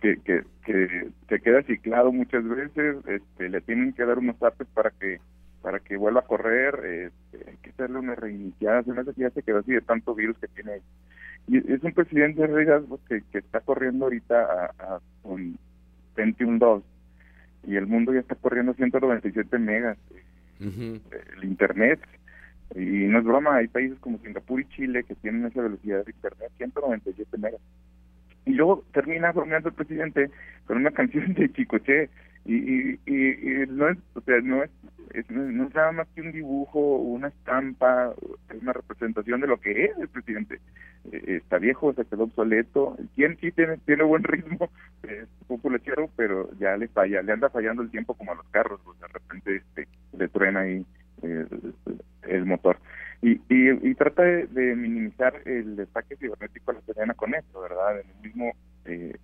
que, que, que, se queda ciclado muchas veces, este, le tienen que dar unos tapes para que para que vuelva a correr, este, hay que hacerle una reiniciada, se me hace que ya se quedó así de tanto virus que tiene ahí. Y es un presidente de que, que está corriendo ahorita a, a con 21.2 y el mundo ya está corriendo 197 megas. El internet y no es broma, hay países como Singapur y Chile que tienen esa velocidad de internet, 197 megas. Y luego termina bromeando el presidente con una canción de Chicoche y, y, y, no es, o sea, no es, no es nada más que un dibujo, una estampa, es una representación de lo que es el presidente. Eh, está viejo, se quedó obsoleto. Quien sí tiene, tiene buen ritmo, es populachero, pero ya le falla, le anda fallando el tiempo como a los carros, pues de repente este, le truena ahí eh, el motor. Y, y, trata de, minimizar el ataque cibernético a la ciudadana con esto, ¿verdad? En el mismo eh,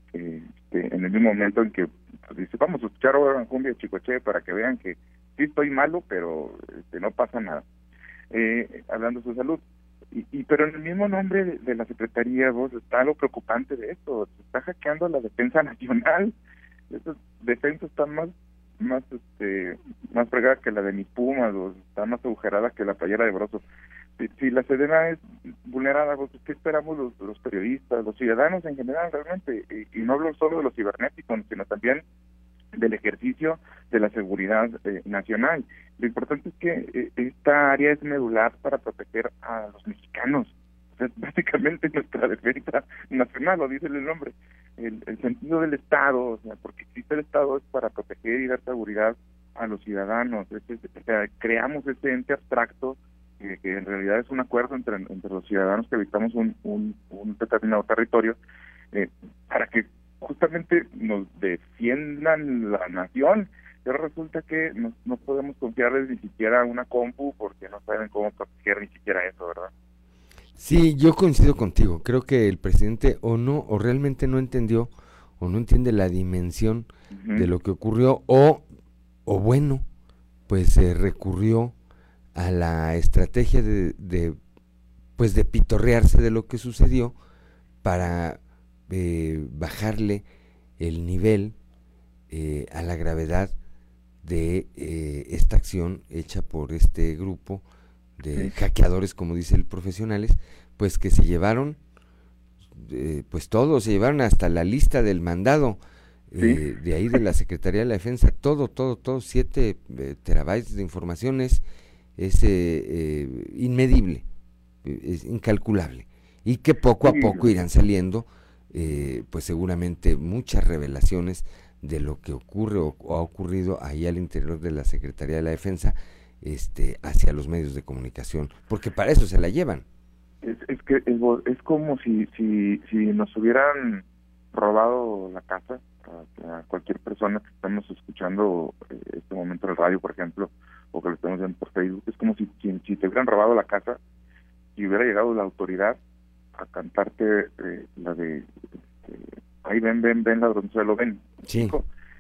este, en el mismo momento en que pues, dice, vamos a escuchar ahora cumbia chicoche para que vean que sí estoy malo, pero este, no pasa nada. Eh, hablando de su salud. Y, y, pero en el mismo nombre de, la Secretaría, vos, está algo preocupante de esto. Se está hackeando la defensa nacional. Esas defensas están más más este más fregada que la de mi Puma, está más agujerada que la playera de Broso. Si, la Sedena es vulnerada, pues, ¿qué esperamos los, los periodistas, los ciudadanos en general realmente? Y, no hablo solo de los cibernéticos, sino también del ejercicio de la seguridad eh, nacional. Lo importante es que eh, esta área es medular para proteger a los mexicanos. es básicamente nuestra defensa nacional, lo dice el nombre el, sentido del Estado, o sea, porque existe el Estado es para proteger y dar seguridad a los ciudadanos, o sea, creamos ese ente abstracto que, en realidad es un acuerdo entre, entre los ciudadanos que habitamos un, un, determinado territorio eh, para que justamente nos defiendan la nación. Pero resulta que no, no podemos confiarles ni siquiera una compu porque no saben cómo proteger ni siquiera eso, ¿verdad? Sí, yo coincido contigo. Creo que el presidente o no, o realmente no entendió, o no entiende la dimensión de lo que ocurrió, o, o bueno, pues se recurrió a la estrategia de, de, pues de pitorrearse de lo que sucedió para eh, bajarle el nivel eh, a la gravedad de eh, esta acción hecha por este grupo de hackeadores, como dice el profesionales, pues que se llevaron, pues todo, se llevaron hasta la lista del mandado de ahí de la Secretaría de la Defensa, todo, todo, todo, siete terabytes de informaciones, es inmedible, es incalculable, y que poco a poco irán saliendo eh, pues seguramente muchas revelaciones de lo que ocurre o, ha ocurrido ahí al interior de la Secretaría de la Defensa este, hacia los medios de comunicación, porque para eso se la llevan. Es, es que es, como si, si, si nos hubieran robado la casa a, cualquier persona que estamos escuchando eh, este momento en el radio, por ejemplo, o que lo estamos viendo por Facebook, es como si, si, si te hubieran robado la casa y hubiera llegado la autoridad a cantarte eh, la de este, ahí ven, ven, ven, ladronzuelo, ven. Sí.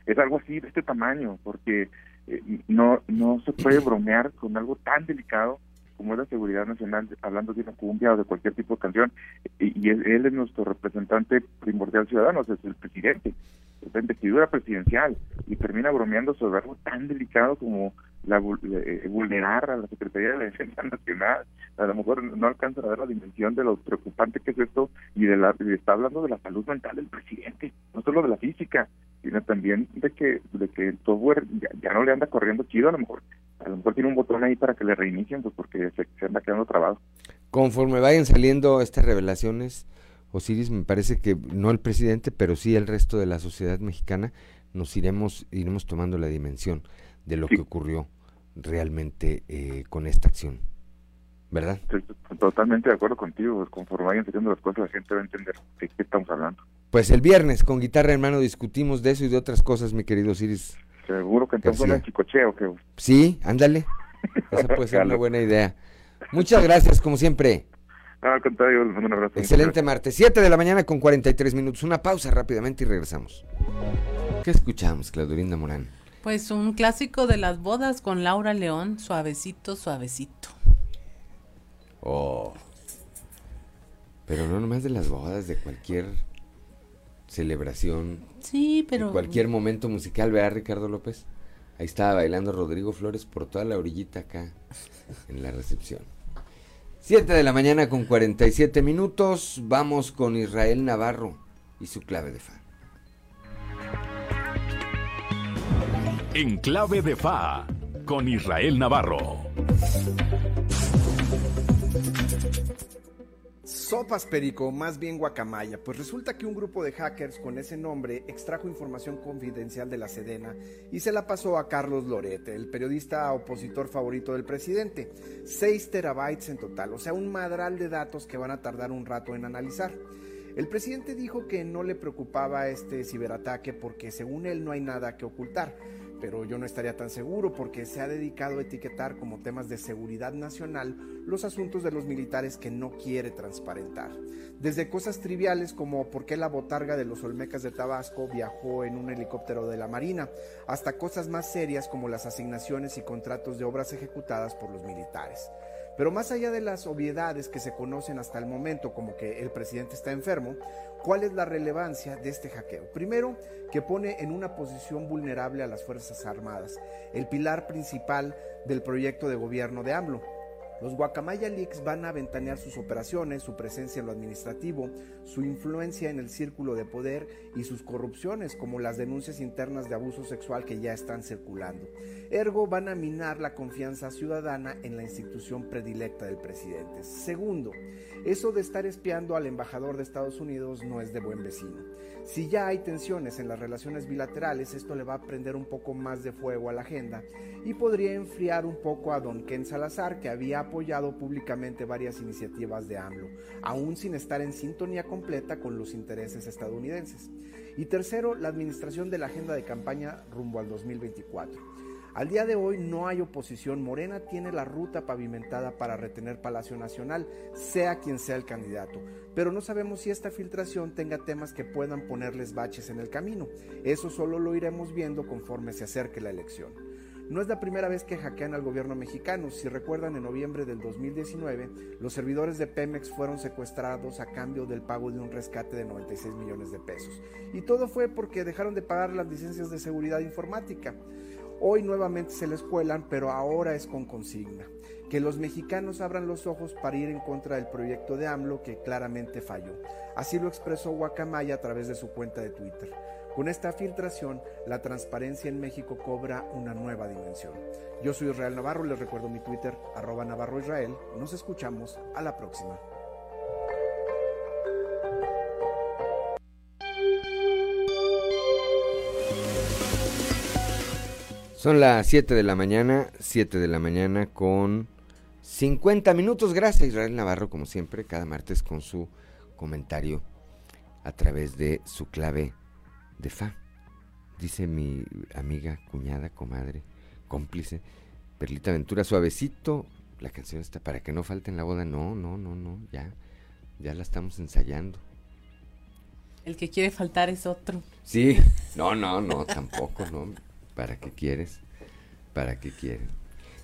Es algo así de este tamaño, porque eh, no no se puede bromear con algo tan delicado como es la seguridad nacional, hablando de una cumbia o de cualquier tipo de canción, y, él, es nuestro representante primordial ciudadano, es el presidente, es la investidura presidencial, y termina bromeando sobre algo tan delicado como la, eh, vulnerar a la Secretaría de la Defensa Nacional. A lo mejor no alcanza a ver la dimensión de lo preocupante que es esto y de la está hablando de la salud mental del presidente, no solo de la física, sino también de que de que el software ya, no le anda corriendo chido, a lo mejor a lo mejor tiene un botón ahí para que le reinicien, pues porque se, se anda quedando trabado. Conforme vayan saliendo estas revelaciones, Osiris, me parece que no el presidente, pero sí el resto de la sociedad mexicana, nos iremos, iremos tomando la dimensión de lo que ocurrió realmente eh, con esta acción. ¿Verdad? totalmente de acuerdo contigo. Conforme vayan saliendo las cosas, la gente va a entender de qué estamos hablando. Pues el viernes con guitarra hermano discutimos de eso y de otras cosas, mi querido Ciris. Seguro que entonces un chicocheo. Que... Sí, ándale. Esa puede ser una buena idea. Muchas gracias, como siempre. Ah, contrario, un abrazo. Excelente martes, 7 de la mañana con 43 minutos. Una pausa rápidamente y regresamos. ¿Qué escuchamos, Claudorinda Morán? Pues un clásico de las bodas con Laura León, suavecito, suavecito. Oh. Pero no nomás de las bodas, de cualquier celebración. Sí, pero. cualquier momento musical, ¿verdad, Ricardo López? Ahí estaba bailando Rodrigo Flores por toda la orillita acá, en la recepción. Siete de la mañana con 47 minutos. Vamos con Israel Navarro y su clave de fa. En clave de FA con Israel Navarro. Sopas Perico, más bien guacamaya, pues resulta que un grupo de hackers con ese nombre extrajo información confidencial de la Sedena y se la pasó a Carlos Lorete, el periodista opositor favorito del presidente. 6 terabytes en total, o sea, un madral de datos que van a tardar un rato en analizar. El presidente dijo que no le preocupaba este ciberataque porque según él no hay nada que ocultar pero yo no estaría tan seguro porque se ha dedicado a etiquetar como temas de seguridad nacional los asuntos de los militares que no quiere transparentar. Desde cosas triviales como por qué la botarga de los Olmecas de Tabasco viajó en un helicóptero de la Marina, hasta cosas más serias como las asignaciones y contratos de obras ejecutadas por los militares. Pero más allá de las obviedades que se conocen hasta el momento, como que el presidente está enfermo, ¿cuál es la relevancia de este hackeo? Primero, que pone en una posición vulnerable a las Fuerzas Armadas, el pilar principal del proyecto de gobierno de AMLO. Los Guacamaya Leaks van a ventanear sus operaciones, su presencia en lo administrativo, su influencia en el círculo de poder y sus corrupciones, como las denuncias internas de abuso sexual que ya están circulando. Ergo, van a minar la confianza ciudadana en la institución predilecta del presidente. Segundo, eso de estar espiando al embajador de Estados Unidos no es de buen vecino. Si ya hay tensiones en las relaciones bilaterales, esto le va a prender un poco más de fuego a la agenda y podría enfriar un poco a don Ken Salazar, que había apoyado públicamente varias iniciativas de AMLO, aún sin estar en sintonía completa con los intereses estadounidenses. Y tercero, la administración de la agenda de campaña rumbo al 2024. Al día de hoy no hay oposición. Morena tiene la ruta pavimentada para retener Palacio Nacional, sea quien sea el candidato. Pero no sabemos si esta filtración tenga temas que puedan ponerles baches en el camino. Eso solo lo iremos viendo conforme se acerque la elección. No es la primera vez que hackean al gobierno mexicano. Si recuerdan, en noviembre del 2019, los servidores de Pemex fueron secuestrados a cambio del pago de un rescate de 96 millones de pesos. Y todo fue porque dejaron de pagar las licencias de seguridad informática. Hoy nuevamente se les cuelan, pero ahora es con consigna. Que los mexicanos abran los ojos para ir en contra del proyecto de AMLO que claramente falló. Así lo expresó Guacamaya a través de su cuenta de Twitter. Con esta filtración, la transparencia en México cobra una nueva dimensión. Yo soy Israel Navarro, les recuerdo mi Twitter, arroba Navarro Israel. Nos escuchamos a la próxima. Son las 7 de la mañana, 7 de la mañana con 50 minutos. Gracias Israel Navarro, como siempre, cada martes con su comentario a través de su clave de fa. Dice mi amiga, cuñada, comadre, cómplice, Perlita Ventura, suavecito. La canción está para que no falte en la boda. No, no, no, no, ya, ya la estamos ensayando. El que quiere faltar es otro. Sí, no, no, no, tampoco, no. ¿Para qué quieres? ¿Para qué quieres?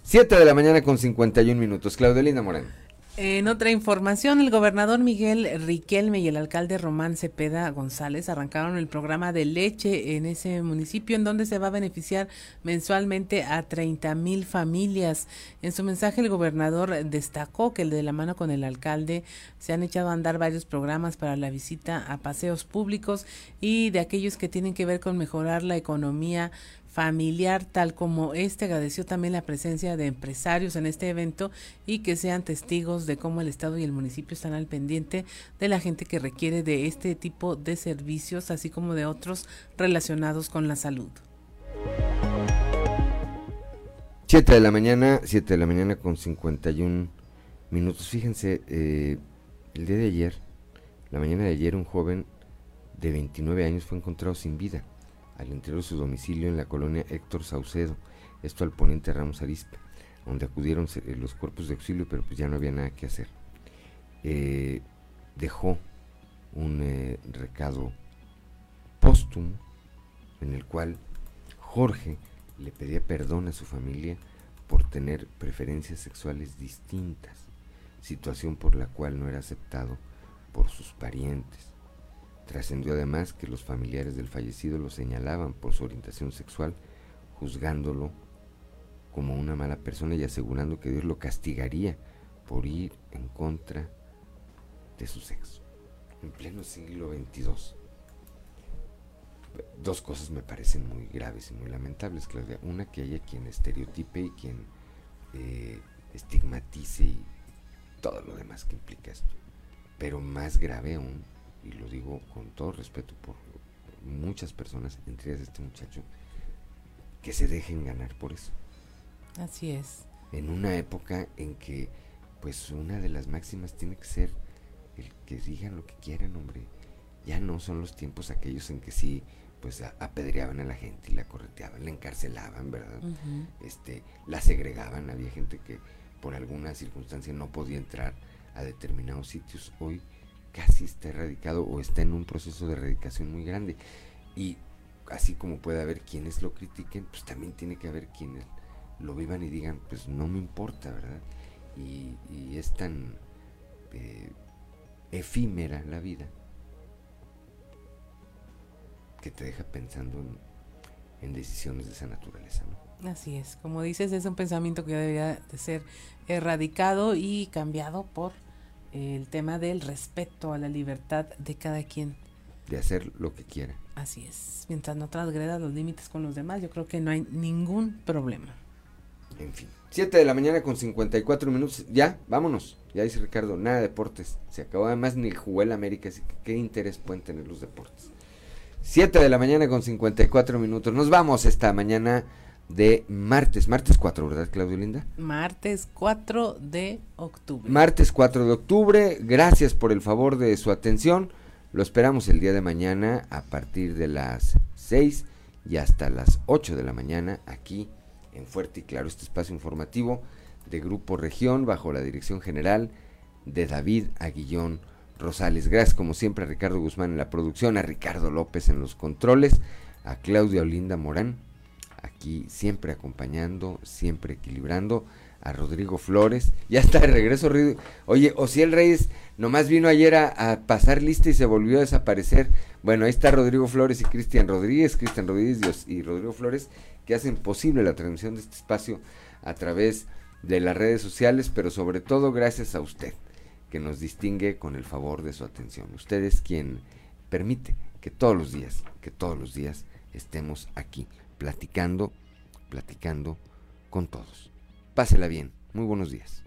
Siete de la mañana con 51 minutos. Claudelina Moreno. En otra información, el gobernador Miguel Riquelme y el alcalde Román Cepeda González arrancaron el programa de leche en ese municipio en donde se va a beneficiar mensualmente a 30 mil familias. En su mensaje, el gobernador destacó que de la mano con el alcalde se han echado a andar varios programas para la visita a paseos públicos y de aquellos que tienen que ver con mejorar la economía familiar tal como este agradeció también la presencia de empresarios en este evento y que sean testigos de cómo el estado y el municipio están al pendiente de la gente que requiere de este tipo de servicios así como de otros relacionados con la salud. 7 de la mañana, 7 de la mañana con 51 minutos. Fíjense, eh, el día de ayer, la mañana de ayer, un joven de 29 años fue encontrado sin vida al interior de su domicilio en la colonia Héctor Saucedo, esto al poniente Ramos Arispe, donde acudieron eh, los cuerpos de auxilio, pero pues ya no había nada que hacer. Eh, dejó un eh, recado póstumo en el cual Jorge le pedía perdón a su familia por tener preferencias sexuales distintas, situación por la cual no era aceptado por sus parientes. Trascendió además que los familiares del fallecido lo señalaban por su orientación sexual, juzgándolo como una mala persona y asegurando que Dios lo castigaría por ir en contra de su sexo. En pleno siglo XXII. Dos cosas me parecen muy graves y muy lamentables. Una, que haya quien estereotipe y quien eh, estigmatice y todo lo demás que implica esto. Pero más grave aún y lo digo con todo respeto por muchas personas, entre ellas este muchacho, que se dejen ganar por eso. Así es. En una época en que, pues, una de las máximas tiene que ser el que digan lo que quieran, hombre. Ya no son los tiempos aquellos en que sí, pues, apedreaban a la gente y la correteaban, la encarcelaban, ¿verdad? Este, la segregaban, había gente que por alguna circunstancia no podía entrar a determinados sitios. Hoy casi está erradicado o está en un proceso de erradicación muy grande. Y así como puede haber quienes lo critiquen, pues también tiene que haber quienes lo vivan y digan, pues no me importa, ¿verdad? Y, es tan eh, efímera la vida que te deja pensando en, decisiones de esa naturaleza, ¿no? Así es, como dices, es un pensamiento que debería de ser erradicado y cambiado por el tema del respeto a la libertad de cada quien. De hacer lo que quiera. Así es. Mientras no transgreda los límites con los demás, yo creo que no hay ningún problema. En fin. 7 de la mañana con 54 minutos. Ya, vámonos. Ya dice Ricardo, nada de deportes. Se acabó además ni jugó el América, así que qué interés pueden tener los deportes. 7 de la mañana con 54 minutos. Nos vamos esta mañana de martes, martes 4, ¿verdad, Claudio Linda? Martes 4 de octubre. Martes 4 de octubre, gracias por el favor de su atención. Lo esperamos el día de mañana a partir de las 6 y hasta las 8 de la mañana aquí en Fuerte y Claro, este espacio informativo de Grupo Región bajo la dirección general de David Aguillón Rosales. Gracias como siempre a Ricardo Guzmán en la producción, a Ricardo López en los controles, a Claudia Olinda Morán aquí siempre acompañando, siempre equilibrando a Rodrigo Flores. Ya está de regreso. Oye, el Reyes nomás vino ayer a, pasar lista y se volvió a desaparecer. Bueno, ahí está Rodrigo Flores y Cristian Rodríguez, Cristian Rodríguez y Rodrigo Flores, que hacen posible la transmisión de este espacio a través de las redes sociales, pero sobre todo gracias a usted, que nos distingue con el favor de su atención. Usted es quien permite que todos los días, que todos los días estemos aquí platicando, platicando con todos. Pásela bien. Muy buenos días.